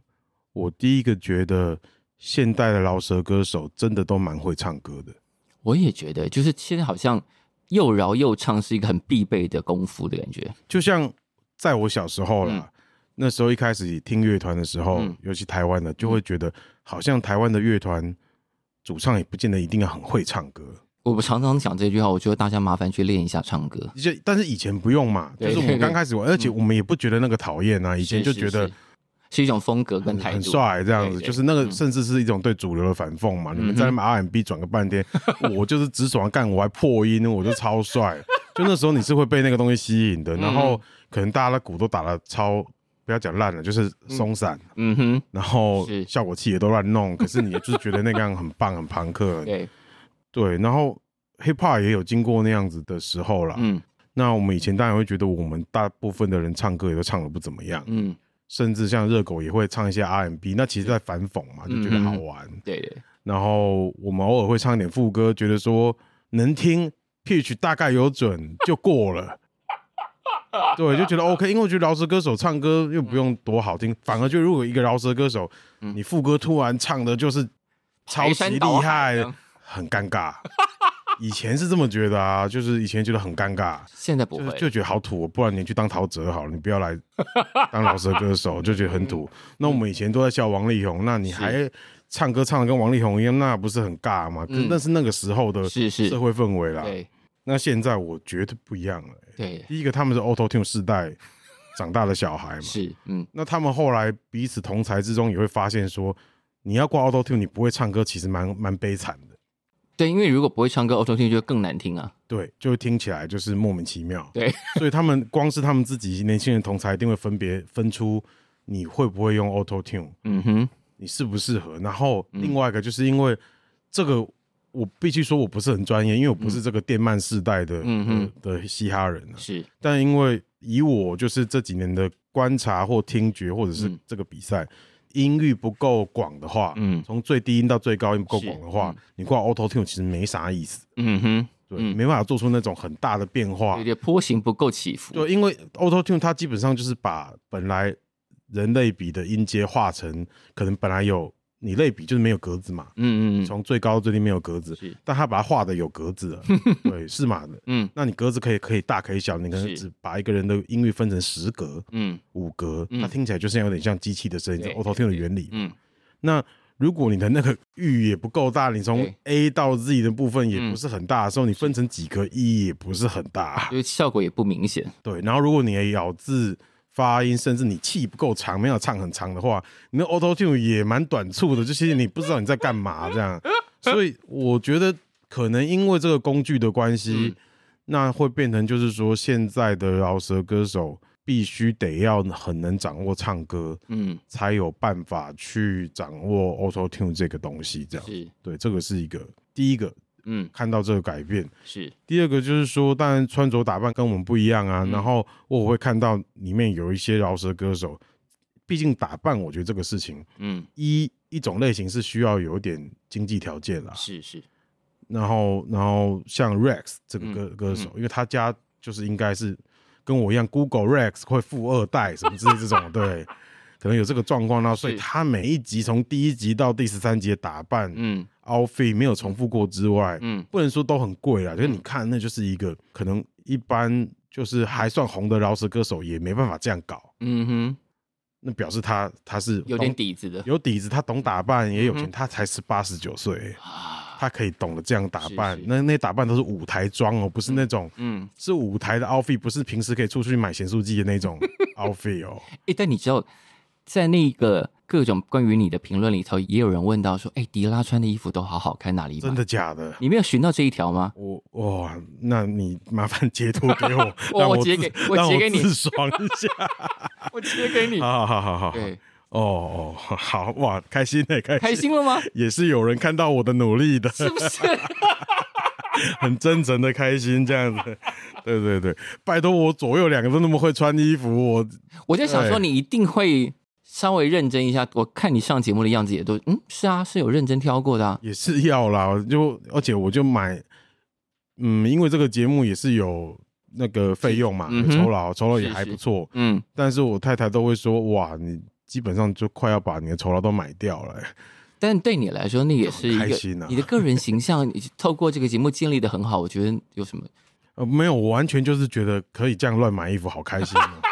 我第一个觉得现代的饶舌歌手真的都蛮会唱歌的。我也觉得，就是现在好像又饶又唱是一个很必备的功夫的感觉，就像在我小时候了。嗯那时候一开始听乐团的时候，嗯、尤其台湾的，就会觉得好像台湾的乐团主唱也不见得一定要很会唱歌。我常常讲这句话，我觉得大家麻烦去练一下唱歌。就但是以前不用嘛，就是我们刚开始玩，而且我们也不觉得那个讨厌啊。以前就觉得是，一种风格跟态度，很帅这样子。就是那个甚至是一种对主流的反讽嘛。你们在那 R&B 转个半天，我就是直爽干，我还破音，我就超帅。就那时候你是会被那个东西吸引的，然后可能大家的鼓都打得超。不要讲烂了，就是松散，嗯哼，然后效果器也都乱弄，可是你就是觉得那个样很棒，很朋克，对，对，然后 hip hop 也有经过那样子的时候了，嗯，那我们以前当然会觉得我们大部分的人唱歌也都唱的不怎么样，嗯，甚至像热狗也会唱一些 R&B，那其实在反讽嘛，就觉得好玩，对对，然后我们偶尔会唱一点副歌，觉得说能听，pitch 大概有准就过了。对，就觉得 OK，因为我觉得饶舌歌手唱歌又不用多好听，反而就如果一个饶舌歌手，你副歌突然唱的就是超级厉害，很尴尬。以前是这么觉得啊，就是以前觉得很尴尬，现在不会，就觉得好土，不然你去当陶喆好了，你不要来 当饶舌歌手，就觉得很土。那我们以前都在笑王力宏，那你还唱歌唱的跟王力宏一样，那不是很尬吗？那是那个时候的社会氛围啦。那现在我觉得不一样了。对，第一个他们是 Auto Tune 世代长大的小孩嘛，是，嗯，那他们后来彼此同才之中也会发现说，你要挂 Auto Tune，你不会唱歌，其实蛮蛮悲惨的。对，因为如果不会唱歌，Auto Tune 就会更难听啊。对，就会听起来就是莫名其妙。对，所以他们光是他们自己年轻人同才一定会分别分出你会不会用 Auto Tune，嗯哼，你适不适合。然后另外一个就是因为这个。我必须说，我不是很专业，因为我不是这个电漫世代的、嗯哼的，的嘻哈人、啊、是，但因为以我就是这几年的观察或听觉，或者是这个比赛、嗯、音域不够广的话，嗯，从最低音到最高音不够广的话，嗯、你挂 Auto Tune 其实没啥意思。嗯哼，对，嗯、没办法做出那种很大的变化，有点波形不够起伏。对，因为 Auto Tune 它基本上就是把本来人类比的音阶化成可能本来有。你类比就是没有格子嘛，嗯嗯，从最高到最低没有格子，但他把它画的有格子了，对，是嘛的，嗯，那你格子可以可以大可以小，你可能只把一个人的音域分成十格，嗯，五格，它听起来就是有点像机器的声音，Auto Tune 的原理，嗯，那如果你的那个域也不够大，你从 A 到 Z 的部分也不是很大的时候，你分成几格意义也不是很大，因为效果也不明显，对，然后如果你的咬字。发音，甚至你气不够长，没有唱很长的话，你的 Auto Tune 也蛮短促的，就其实你不知道你在干嘛这样。所以我觉得可能因为这个工具的关系，嗯、那会变成就是说，现在的饶舌歌手必须得要很能掌握唱歌，嗯，才有办法去掌握 Auto Tune 这个东西。这样对，这个是一个第一个。嗯，看到这个改变是第二个，就是说，当然穿着打扮跟我们不一样啊。嗯、然后我会看到里面有一些饶舌歌手，毕竟打扮，我觉得这个事情，嗯，一一种类型是需要有一点经济条件啦。是是。然后，然后像 Rex 这个歌歌手，因为他家就是应该是跟我一样，Google Rex 会富二代什么之类这种，对，可能有这个状况。然后，所以他每一集从第一集到第十三集的打扮，嗯。Outfit 没有重复过之外，嗯，不能说都很贵啦，就是你看，那就是一个可能一般就是还算红的饶舌歌手也没办法这样搞，嗯哼，那表示他他是有点底子的，有底子，他懂打扮，也有钱，他才十八十九岁，他可以懂得这样打扮，那那打扮都是舞台装哦，不是那种，嗯，是舞台的 outfit，不是平时可以出去买咸酥鸡的那种 outfit 哦。哎，但你知道，在那个。各种关于你的评论里头，也有人问到说：“哎、欸，迪拉穿的衣服都好好看，哪里？真的假的？你没有寻到这一条吗？”我哇，那你麻烦截图给我，我，我截给我截给你，自爽一下，我截给你。好好好好好，对，哦哦，好哇，开心哎，开心开心了吗？也是有人看到我的努力的，是不是？很真诚的开心这样子，对对对，拜托我左右两个都那么会穿衣服，我我就想说你一定会。稍微认真一下，我看你上节目的样子也都，嗯，是啊，是有认真挑过的啊，也是要啦，就而且我就买，嗯，因为这个节目也是有那个费用嘛，嗯、酬劳，酬劳也还不错，嗯，但是我太太都会说，哇，你基本上就快要把你的酬劳都买掉了，但对你来说，那也是一个开心啊，你的个人形象你透过这个节目建立的很好，我觉得有什么？呃，没有，我完全就是觉得可以这样乱买衣服，好开心啊。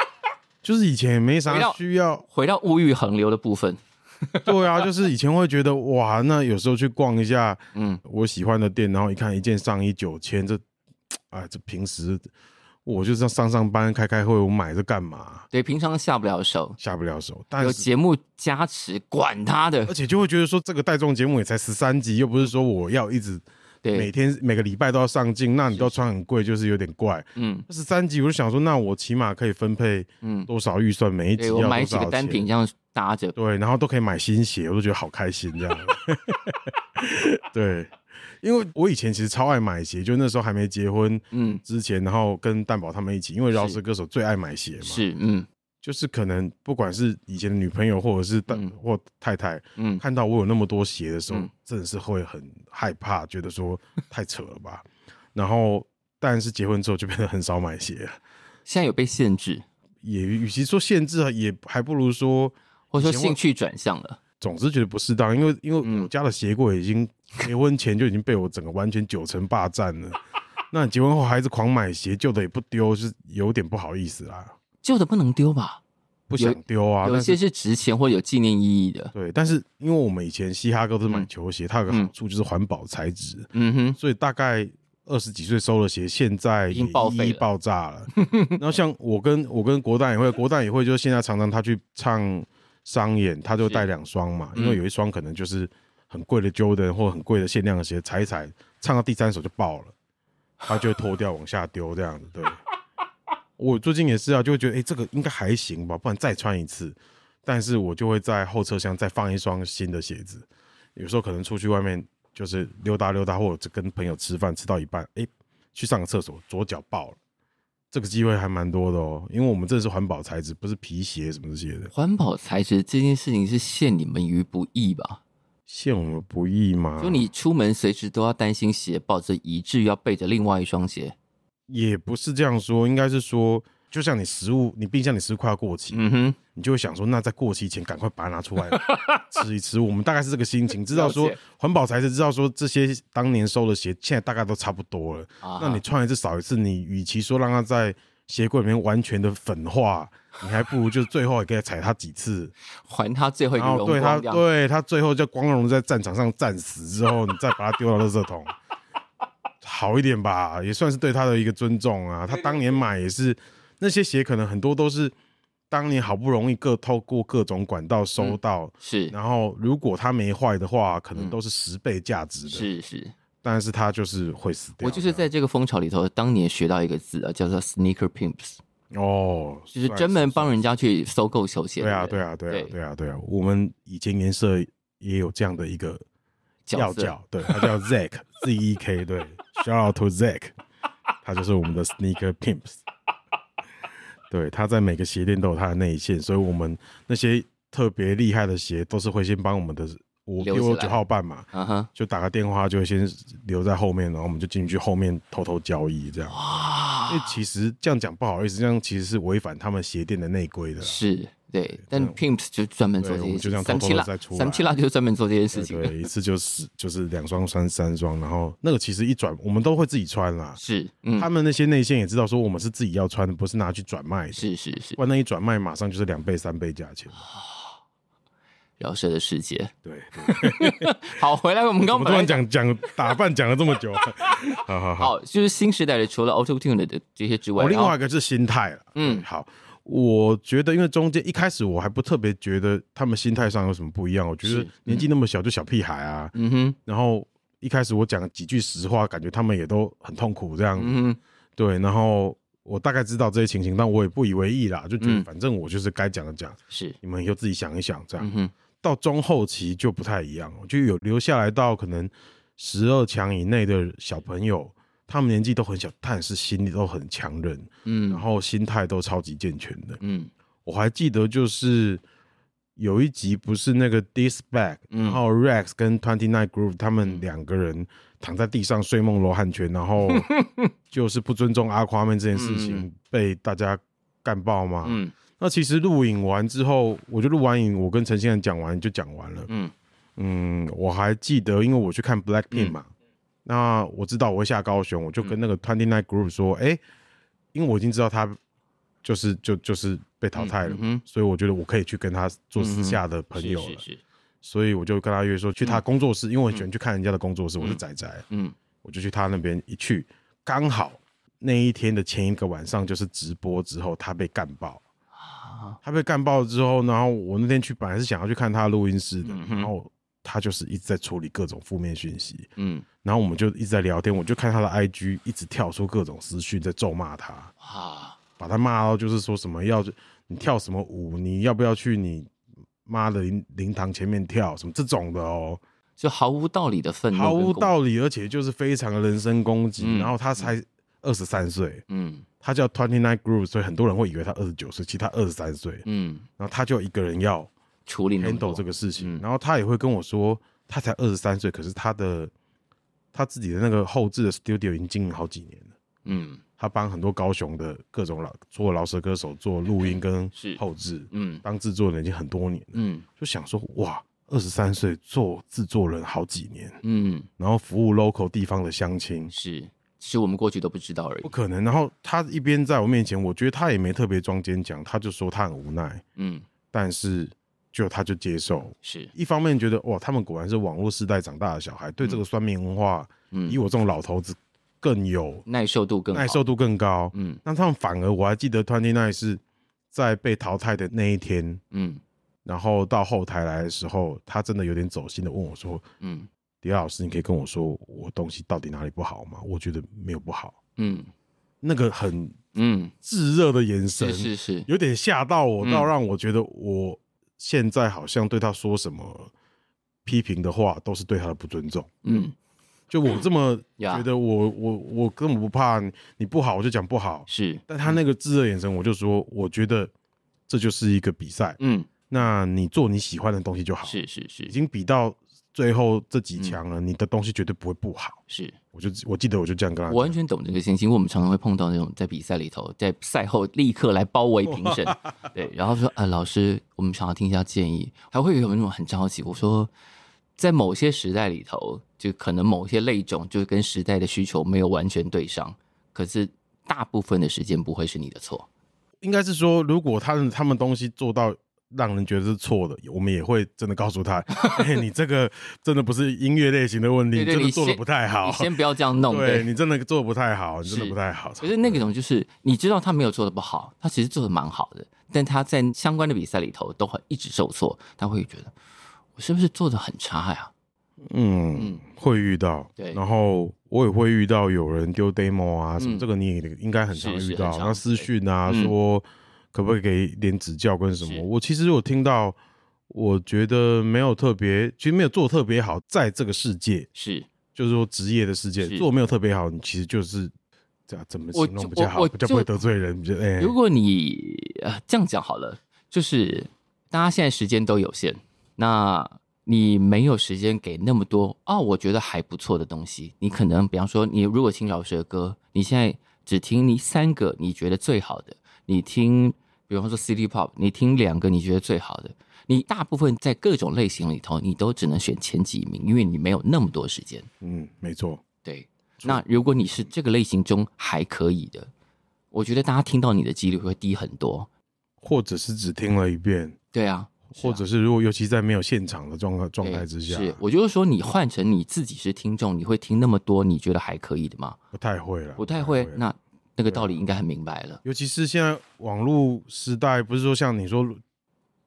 就是以前也没啥需要，回到物欲横流的部分。对啊，就是以前会觉得哇，那有时候去逛一下，嗯，我喜欢的店，然后一看一件上衣九千，这，哎，这平时我就是要上上班、开开会，我买这干嘛？对，平常下不了手，下不了手。但有节目加持，管他的，而且就会觉得说，这个带状节目也才十三集，又不是说我要一直。对。每天每个礼拜都要上镜，那你都穿很贵，就是有点怪。嗯，十三集我就想说，那我起码可以分配嗯。多少预算，每一集要多少买几个单品这样搭着，对，然后都可以买新鞋，我都觉得好开心这样。对，因为我以前其实超爱买鞋，就那时候还没结婚嗯。之前，然后跟蛋宝他们一起，因为饶舌歌手最爱买鞋嘛，是嗯。就是可能不管是以前的女朋友或者是但或太太，嗯，看到我有那么多鞋的时候，真的是会很害怕，觉得说太扯了吧。然后，但是结婚之后就变得很少买鞋了。现在有被限制，也与其说限制，也还不如说，或者说兴趣转向了。总之觉得不适当，因为因为我家的鞋柜已经结婚前就已经被我整个完全九成霸占了。那结婚后还是狂买鞋，旧的也不丢，是有点不好意思啦。旧的不能丢吧？不想丢啊。有些是值钱或有纪念意义的。对，但是因为我们以前嘻哈哥都是买球鞋，它有个好处就是环保材质。嗯哼。所以大概二十几岁收的鞋，现在已经爆一爆炸了。然后像我跟我跟国蛋也会，国蛋也会，就是现在常常他去唱商演，他就带两双嘛，因为有一双可能就是很贵的 Jordan 或很贵的限量的鞋，踩一踩，唱到第三首就爆了，他就会脱掉往下丢这样子。对。我最近也是啊，就会觉得，哎、欸，这个应该还行吧，不然再穿一次。但是我就会在后车厢再放一双新的鞋子。有时候可能出去外面就是溜达溜达，或者跟朋友吃饭，吃到一半，哎、欸，去上个厕所，左脚爆了。这个机会还蛮多的哦，因为我们这是环保材质，不是皮鞋什么这些的。环保材质这件事情是陷你们于不义吧？陷我们不义吗？就你出门随时都要担心鞋爆，这以至于要备着另外一双鞋。也不是这样说，应该是说，就像你食物，你冰箱里食物快要过期，嗯哼，你就会想说，那在过期前赶快把它拿出来 吃一吃。我们大概是这个心情，知道说环保材质，知道说这些当年收的鞋现在大概都差不多了。啊、那你穿一次少一次，你与其说让它在鞋柜里面完全的粉化，你还不如就最后也可以踩它几次，还它最后一个荣光。对它，对它最后就光荣在战场上战死之后，你再把它丢到垃圾桶。好一点吧，也算是对他的一个尊重啊。他当年买也是那些鞋，可能很多都是当年好不容易各透过各种管道收到，嗯、是。然后如果他没坏的话，可能都是十倍价值的，是是。但是他就是会死掉。我就是在这个风潮里头，当年学到一个字啊，叫做 sneaker pimps。哦，就是专门帮人家去收购球鞋。对啊，对啊，对啊，对啊，对啊，对啊。我们以前颜色也有这样的一个。叫叫，对，他叫 Zek，Z E K，对，Shout out to Zek，他就是我们的 Sneaker Pimps，对，他在每个鞋店都有他的内线，所以我们那些特别厉害的鞋都是会先帮我们的我给我九号半嘛，就打个电话就会先留在后面，然后我们就进去后面偷偷交易这样，哇，因为其实这样讲不好意思，这样其实是违反他们鞋店的内规的，是。对，但 Pimps 就专门做这些事，三七辣，三七辣就是专门做这件事情。对，一次就是就是两双穿三双，然后那个其实一转，我们都会自己穿啦。是，嗯、他们那些内线也知道说我们是自己要穿的，不是拿去转卖的。是是是，万那一转卖，马上就是两倍三倍价钱。饶舌的世界，对，对 好，回来我们刚刚突然讲讲打扮讲了这么久，好好好，就是新时代的，除了 Auto Tune 的这些之外，哦、另外一个是心态了。嗯，好。我觉得，因为中间一开始我还不特别觉得他们心态上有什么不一样。我觉得年纪那么小就小屁孩啊，嗯哼。然后一开始我讲几句实话，感觉他们也都很痛苦这样，嗯哼。对，然后我大概知道这些情形，但我也不以为意啦，就觉得反正我就是该讲的讲，是你们以后自己想一想这样。嗯哼。到中后期就不太一样，就有留下来到可能十二强以内的小朋友。他们年纪都很小，但是心里都很强韧，嗯，然后心态都超级健全的，嗯，我还记得就是有一集不是那个嗯，然后 Rex 跟 Twenty Nine Group 他们两个人躺在地上睡梦罗汉拳，然后 就是不尊重 Aquaman 这件事情被大家干爆嘛，嗯，那其实录影完之后，我就录完影，我跟陈先生讲完就讲完了，嗯。嗯，我还记得，因为我去看 Blackpink 嘛。那我知道我会下高雄，我就跟那个 Twenty Nine Group 说，哎、欸，因为我已经知道他就是就就是被淘汰了，所以我觉得我可以去跟他做私下的朋友了，嗯、是是是，所以我就跟他约说去他工作室，嗯、因为我很喜欢去看人家的工作室，嗯、我是仔仔，嗯，我就去他那边一去，刚好那一天的前一个晚上就是直播之后，他被干爆，啊、他被干爆之后，然后我那天去本来是想要去看他录音室的，嗯、然后。他就是一直在处理各种负面讯息，嗯，然后我们就一直在聊天，我就看他的 IG 一直跳出各种私讯在咒骂他，啊，把他骂到就是说什么要你跳什么舞，你要不要去你妈的灵灵堂前面跳什么这种的哦，就毫无道理的愤怒，毫无道理，而且就是非常的人身攻击。嗯、然后他才二十三岁，嗯，他叫 Twenty Nine Group，所以很多人会以为他二十九岁，其实他二十三岁，嗯，然后他就一个人要。处理 handle 这个事情，嗯、然后他也会跟我说，他才二十三岁，可是他的他自己的那个后置的 studio 已经经营好几年了。嗯，他帮很多高雄的各种老做饶舌歌手做录音跟后置，嗯，当制作人已经很多年了。嗯，就想说哇，二十三岁做制作人好几年，嗯，然后服务 local 地方的乡亲，是，其实我们过去都不知道而已，不可能。然后他一边在我面前，我觉得他也没特别装坚强，他就说他很无奈，嗯，但是。就他就接受，是。一方面觉得哇，他们果然是网络时代长大的小孩，对这个酸民文化，嗯，比我这种老头子更有耐受度更耐受度更高，嗯，那他们反而我还记得 Twenty Nine 是在被淘汰的那一天，嗯，然后到后台来的时候，他真的有点走心的问我说，嗯，迪亚老师，你可以跟我说我东西到底哪里不好吗？我觉得没有不好，嗯，那个很嗯。炙热的眼神，是是是，有点吓到我，到让我觉得我。现在好像对他说什么批评的话，都是对他的不尊重。嗯，就我这么 觉得我，我我我根本不怕你不好，我就讲不好。是，但他那个炙热眼神，我就说，我觉得这就是一个比赛。嗯，那你做你喜欢的东西就好。是是是，已经比到最后这几强了，嗯、你的东西绝对不会不好。是，我就我记得我就这样跟他讲，我完全懂这个心情。因为我们常常会碰到那种在比赛里头，在赛后立刻来包围评审，对，然后说啊、呃，老师，我们想要听一下建议，还会有那种很着急。我说，在某些时代里头，就可能某些类种就跟时代的需求没有完全对上，可是大部分的时间不会是你的错。应该是说，如果他们他们东西做到。让人觉得是错的，我们也会真的告诉他，哎、欸，你这个真的不是音乐类型的问题，对对真的做的不太好。你先，不要这样弄，对，对你真的做的不太好，你真的不太好。可是那个种就是，你知道他没有做的不好，他其实做的蛮好的，但他在相关的比赛里头都会一直受挫，他会觉得我是不是做的很差呀？嗯，嗯会遇到，对，然后我也会遇到有人丢 demo 啊什么，嗯、这个你也应该很常遇到，然后私讯啊说。可不可以给点指教跟什么？我其实我听到，我觉得没有特别，其实没有做特别好，在这个世界是，就是说职业的世界做没有特别好，你其实就是这样怎么形容比较好，比较不会得罪人。哎，如果你呃这样讲好了，就是大家现在时间都有限，那你没有时间给那么多哦，我觉得还不错的东西，你可能比方说，你如果听老师的歌，你现在只听你三个你觉得最好的。你听，比方说 City Pop，你听两个你觉得最好的，你大部分在各种类型里头，你都只能选前几名，因为你没有那么多时间。嗯，没错。对，那如果你是这个类型中还可以的，我觉得大家听到你的几率会低很多，或者是只听了一遍。对啊，或者是如果尤其在没有现场的状态状态之下，是，我就是说你换成你自己是听众，你会听那么多，你觉得还可以的吗？不太会了，不太会。那。那个道理应该很明白了，尤其是现在网络时代，不是说像你说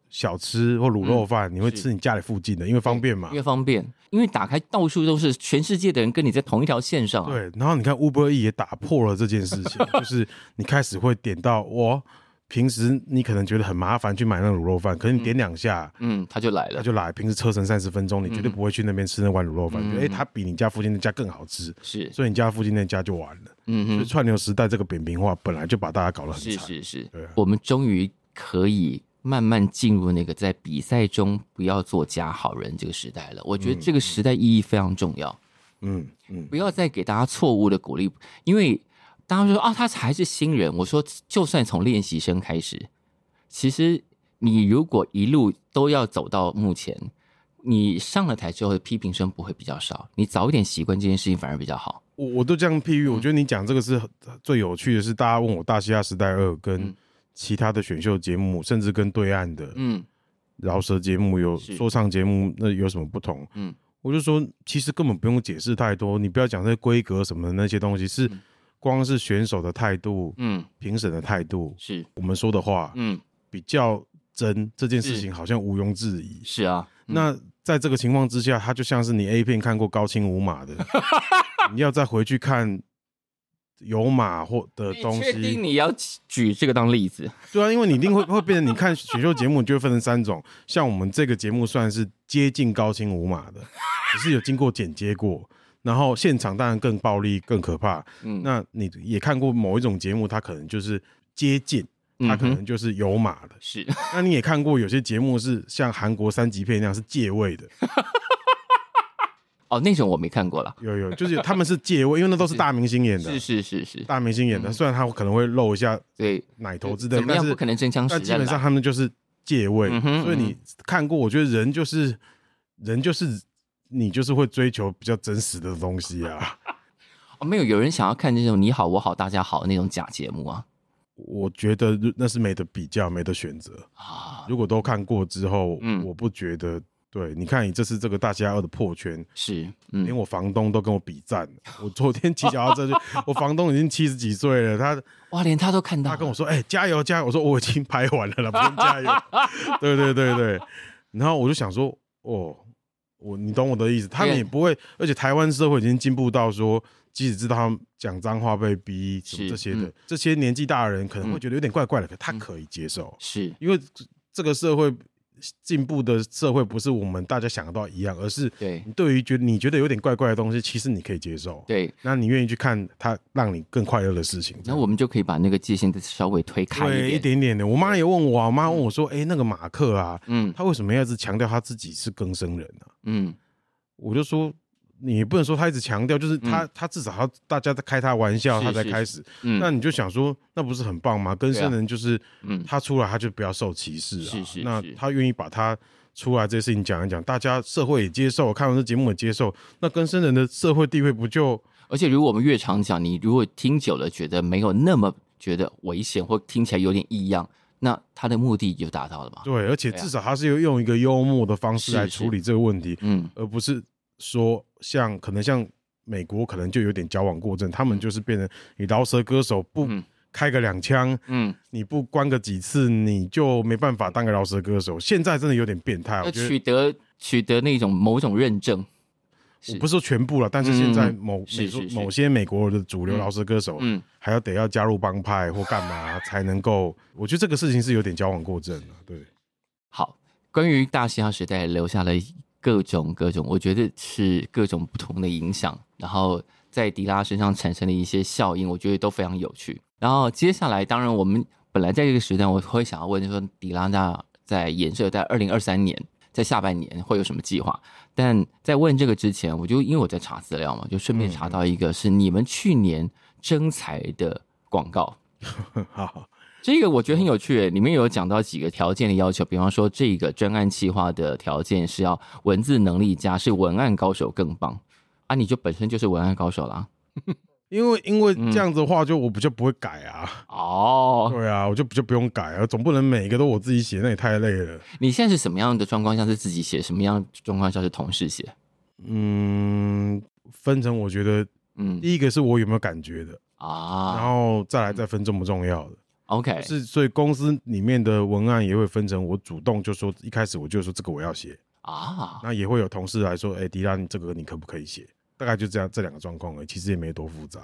小吃或卤肉饭，你会吃你家里附近的，因为方便嘛，因为方便，因为打开到处都是全世界的人跟你在同一条线上。对，然后你看 Uber E 也打破了这件事情，就是你开始会点到我。平时你可能觉得很麻烦去买那个卤肉饭，可是你点两下，嗯，他就来了，他就来。平时车程三十分钟，你绝对不会去那边吃那碗卤肉饭，哎，他比你家附近那家更好吃，是，所以你家附近那家就完了。嗯哼，所以串流时代这个扁平化本来就把大家搞得很惨。是是是，对，我们终于可以慢慢进入那个在比赛中不要做假好人这个时代了。我觉得这个时代意义非常重要。嗯嗯，不要再给大家错误的鼓励，因为。当时说啊，他还是新人。我说，就算从练习生开始，其实你如果一路都要走到目前，你上了台之后的批评声不会比较少。你早一点习惯这件事情反而比较好。我我都这样譬喻，我觉得你讲这个是最有趣的是，大家问我《大嘻哈时代二》跟其他的选秀节目，甚至跟对岸的嗯饶舌节目有说唱节目，那有什么不同？嗯，我就说，其实根本不用解释太多，你不要讲这些规格什么的那些东西是。光是选手的态度，嗯，评审的态度，是。我们说的话，嗯，比较真，这件事情好像毋庸置疑。是啊，那在这个情况之下，他就像是你 A 片看过高清无码的，你要再回去看有码或的东西，确定你要举这个当例子？对啊，因为你一定会 会变成你看选秀节目，就会分成三种，像我们这个节目算是接近高清无码的，只是有经过剪接过。然后现场当然更暴力、更可怕。嗯，那你也看过某一种节目，它可能就是接近，它可能就是有码的。是，那你也看过有些节目是像韩国三级片那样是借位的。哦，那种我没看过了。有有，就是他们是借位，因为那都是大明星演的。是是是是，大明星演的，虽然他可能会露一下对奶头之类的，怎么样不可能真枪实弹。但基本上他们就是借位，所以你看过，我觉得人就是人就是。你就是会追求比较真实的东西啊！哦，没有，有人想要看那种你好我好大家好的那种假节目啊？我觉得那是没得比较，没得选择啊。如果都看过之后，嗯，我不觉得。对，你看你这次这个大家二的破圈，是、嗯、连我房东都跟我比赞。我昨天骑脚踏车去，我房东已经七十几岁了，他哇，连他都看到，他跟我说：“哎、欸，加油加油！”我说：“我已经拍完了了，不用加油。”对对对对，然后我就想说：“哦。”我你懂我的意思，他们也不会，而且台湾社会已经进步到说，即使知道他们讲脏话被逼什么这些的，嗯、这些年纪大的人可能会觉得有点怪怪的，嗯、可他可以接受，是。因为这个社会。进步的社会不是我们大家想到一样，而是对对于觉得你觉得有点怪怪的东西，其实你可以接受。对，那你愿意去看它让你更快乐的事情，那我们就可以把那个界限再稍微推开一点，对，一点点的。我妈也问我，我妈问我说：“哎、欸，那个马克啊，嗯，他为什么要一直强调他自己是更生人呢、啊？”嗯，我就说。你不能说他一直强调，就是他、嗯、他至少他大家在开他玩笑，他才开始。嗯，那你就想说，那不是很棒吗？跟生人就是，嗯，他出来他就不要受歧视啊。是是，是。那他愿意把他出来这些事情讲一讲，大家社会也接受，看完这节目也接受，那跟生人的社会地位不就？而且如果我们越常讲，你如果听久了觉得没有那么觉得危险，或听起来有点异样，那他的目的就达到了嘛？对，而且至少他是用用一个幽默的方式来处理这个问题，嗯，而不是。说像可能像美国可能就有点矫枉过正，他们就是变成你饶舌歌手不开个两枪，嗯，你不关个几次，你就没办法当个饶舌歌手。现在真的有点变态，我觉得取得取得那种某种认证，我不是说全部了，但是现在某某些美国的主流饶舌歌手，嗯，还要得要加入帮派或干嘛才能够，我觉得这个事情是有点矫枉过正了。对，好，关于大嘻哈时代留下了。各种各种，我觉得是各种不同的影响，然后在迪拉身上产生的一些效应，我觉得都非常有趣。然后接下来，当然我们本来在这个时段，我会想要问说，迪拉那在颜社在二零二三年在下半年会有什么计划？但在问这个之前，我就因为我在查资料嘛，就顺便查到一个是你们去年征才的广告。好。这个我觉得很有趣，里面有讲到几个条件的要求，比方说这个专案企划的条件是要文字能力佳，是文案高手更棒啊！你就本身就是文案高手啦，因为因为这样子的话，就我不就不会改啊。哦，对啊，我就就不用改啊，总不能每一个都我自己写，那也太累了。你现在是什么样的状况下是自己写，什么样的状况下是同事写？嗯，分成我觉得，嗯，第一个是我有没有感觉的啊，然后再来再分重不重要的。OK，是，所以公司里面的文案也会分成我主动就说，一开始我就说这个我要写啊，那也会有同事来说，哎、欸，迪拉，你这个你可不可以写？大概就这样这两个状况而已，其实也没多复杂。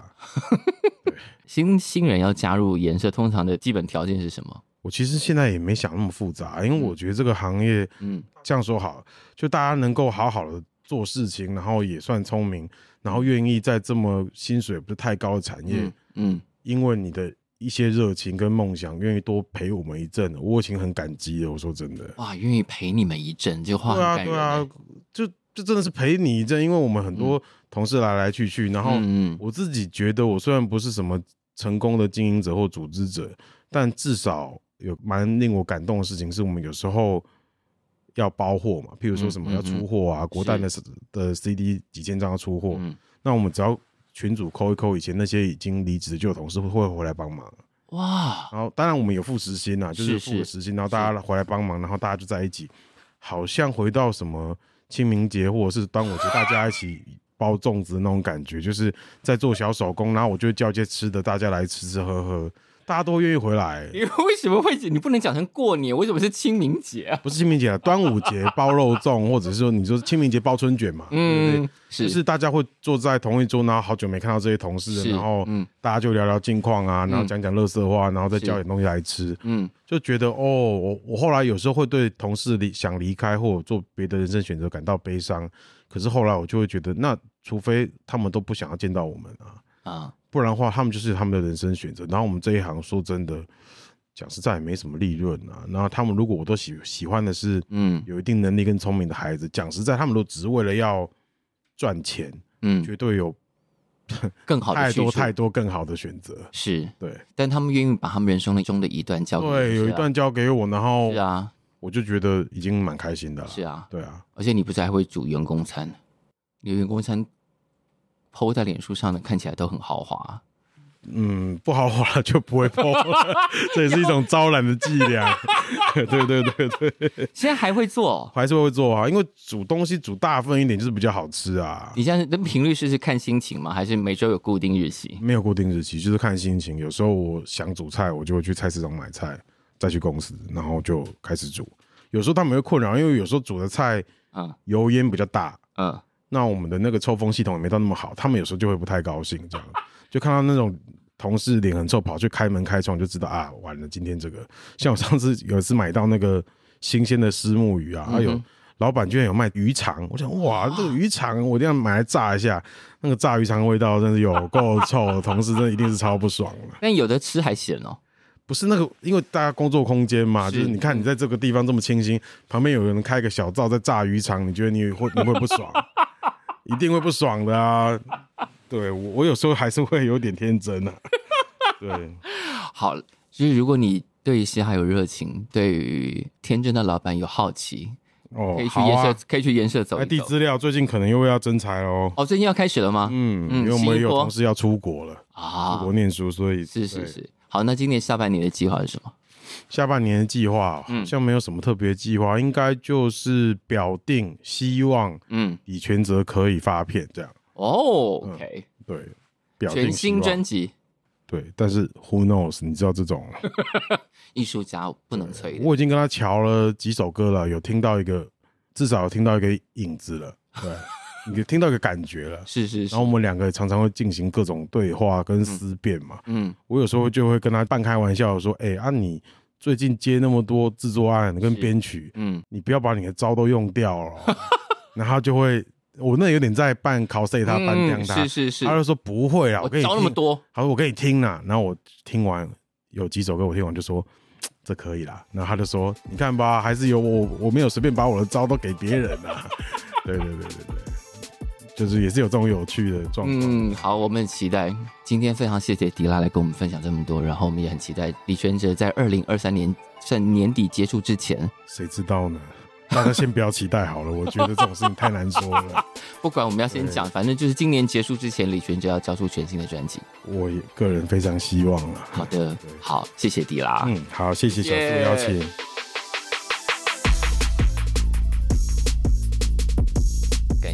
对，新新人要加入颜色，通常的基本条件是什么？我其实现在也没想那么复杂，因为我觉得这个行业，嗯，这样说好，就大家能够好好的做事情，然后也算聪明，然后愿意在这么薪水不是太高的产业，嗯，嗯，因为你的。一些热情跟梦想，愿意多陪我们一阵，我已经很感激了。我说真的，哇，愿意陪你们一阵，这话。对啊，对啊，就就真的是陪你一阵，因为我们很多同事来来去去，嗯、然后我自己觉得，我虽然不是什么成功的经营者或组织者，但至少有蛮令我感动的事情，是我们有时候要包货嘛，譬如说什么要出货啊，嗯嗯嗯国诞的的 CD 几千张要出货，嗯、那我们只要。群主扣一扣，以前那些已经离职的旧同事会会回来帮忙。哇！然后当然我们有付时薪呐，就是付了时薪，然后大家回来帮忙，然后大家就在一起，好像回到什么清明节或者是端午节，大家一起包粽子那种感觉，就是在做小手工，然后我就叫一些吃的，大家来吃吃喝喝。大家都愿意回来，你为什么会？你不能讲成过年，为什么是清明节啊？不是清明节啊，端午节包肉粽，或者是说你说清明节包春卷嘛？嗯，对对是，就是大家会坐在同一桌，然后好久没看到这些同事，然后大家就聊聊近况啊，然后讲讲乐色话，然后再叫点东西来吃，嗯，就觉得哦，我我后来有时候会对同事离想离开或者做别的人生选择感到悲伤，可是后来我就会觉得，那除非他们都不想要见到我们啊。啊，不然的话，他们就是他们的人生选择。然后我们这一行，说真的，讲实在也没什么利润啊。然后他们如果我都喜喜欢的是，嗯，有一定能力跟聪明的孩子，讲实在，他们都只是为了要赚钱，嗯，绝对有 更好的太多太多更好的选择。是对，但他们愿意把他们人生中的一段交给，对，有一段交给我，然后是啊，我就觉得已经蛮开心的了。是啊，对啊，而且你不是还会煮员工餐？你员工餐 PO 在脸书上的，看起来都很豪华。嗯，不豪华就不会 po，这也是一种招揽的伎俩。对对对对，现在还会做，还是会做啊？因为煮东西煮大份一点就是比较好吃啊。你现在的频率是是看心情吗？还是每周有固定日期？没有固定日期，就是看心情。有时候我想煮菜，我就会去菜市场买菜，再去公司，然后就开始煮。有时候他们会困扰，因为有时候煮的菜，啊，油烟比较大，嗯，那我们的那个抽风系统也没到那么好，他们有时候就会不太高兴，这样。就看到那种同事脸很臭，跑去开门开窗，就知道啊，完了，今天这个。像我上次有一次买到那个新鲜的虱目鱼啊，还、嗯、有老板居然有卖鱼肠，我想哇，这个鱼肠我一定要买来炸一下。那个炸鱼肠的味道真是有够臭，同事真的一定是超不爽的。但有的吃还咸哦，不是那个，因为大家工作空间嘛，是就是你看你在这个地方这么清新，旁边有人开个小灶在炸鱼肠，你觉得你会你会不爽？一定会不爽的啊。对我，我有时候还是会有点天真啊。对，好，就是如果你对嘻哈有热情，对于天真的老板有好奇，哦，可以去颜色，啊、可以去颜色走一走。递资料，最近可能又要征才喽。哦，最近要开始了吗？嗯，嗯，因为我们有同事要出国了啊，出国念书，所以是是是。好，那今年下半年的计划是什么？下半年的计划好像没有什么特别计划，嗯、应该就是表定希望，嗯，李权哲可以发片这样。哦，OK，对，表定全新专辑。对，但是 Who knows？你知道这种 艺术家不能催。我已经跟他瞧了几首歌了，有听到一个，至少有听到一个影子了。对，你听到一个感觉了。是是是。然后我们两个常常会进行各种对话跟思辨嘛。嗯。我有时候就会跟他半开玩笑说：“哎、欸，啊你最近接那么多制作案跟编曲，嗯，你不要把你的招都用掉了。”然后他就会。我那有点在办 cos 他，扮亮他，是是是，他就说不会啊，我跟你招那么多，他说我给你听啦，然后我听完有几首歌，我听完就说这可以啦，然后他就说你看吧，还是有我，我没有随便把我的招都给别人啊，对对对对对，就是也是有这种有趣的状况。嗯，好，我们很期待今天非常谢谢迪拉来跟我们分享这么多，然后我们也很期待李权哲在二零二三年在年底结束之前，谁知道呢？大家先不要期待好了，我觉得这种事情太难说了。不管我们要先讲，反正就是今年结束之前，李权哲要交出全新的专辑。我也个人非常希望了。好的，好，谢谢迪拉。嗯，好，谢谢小树邀请。感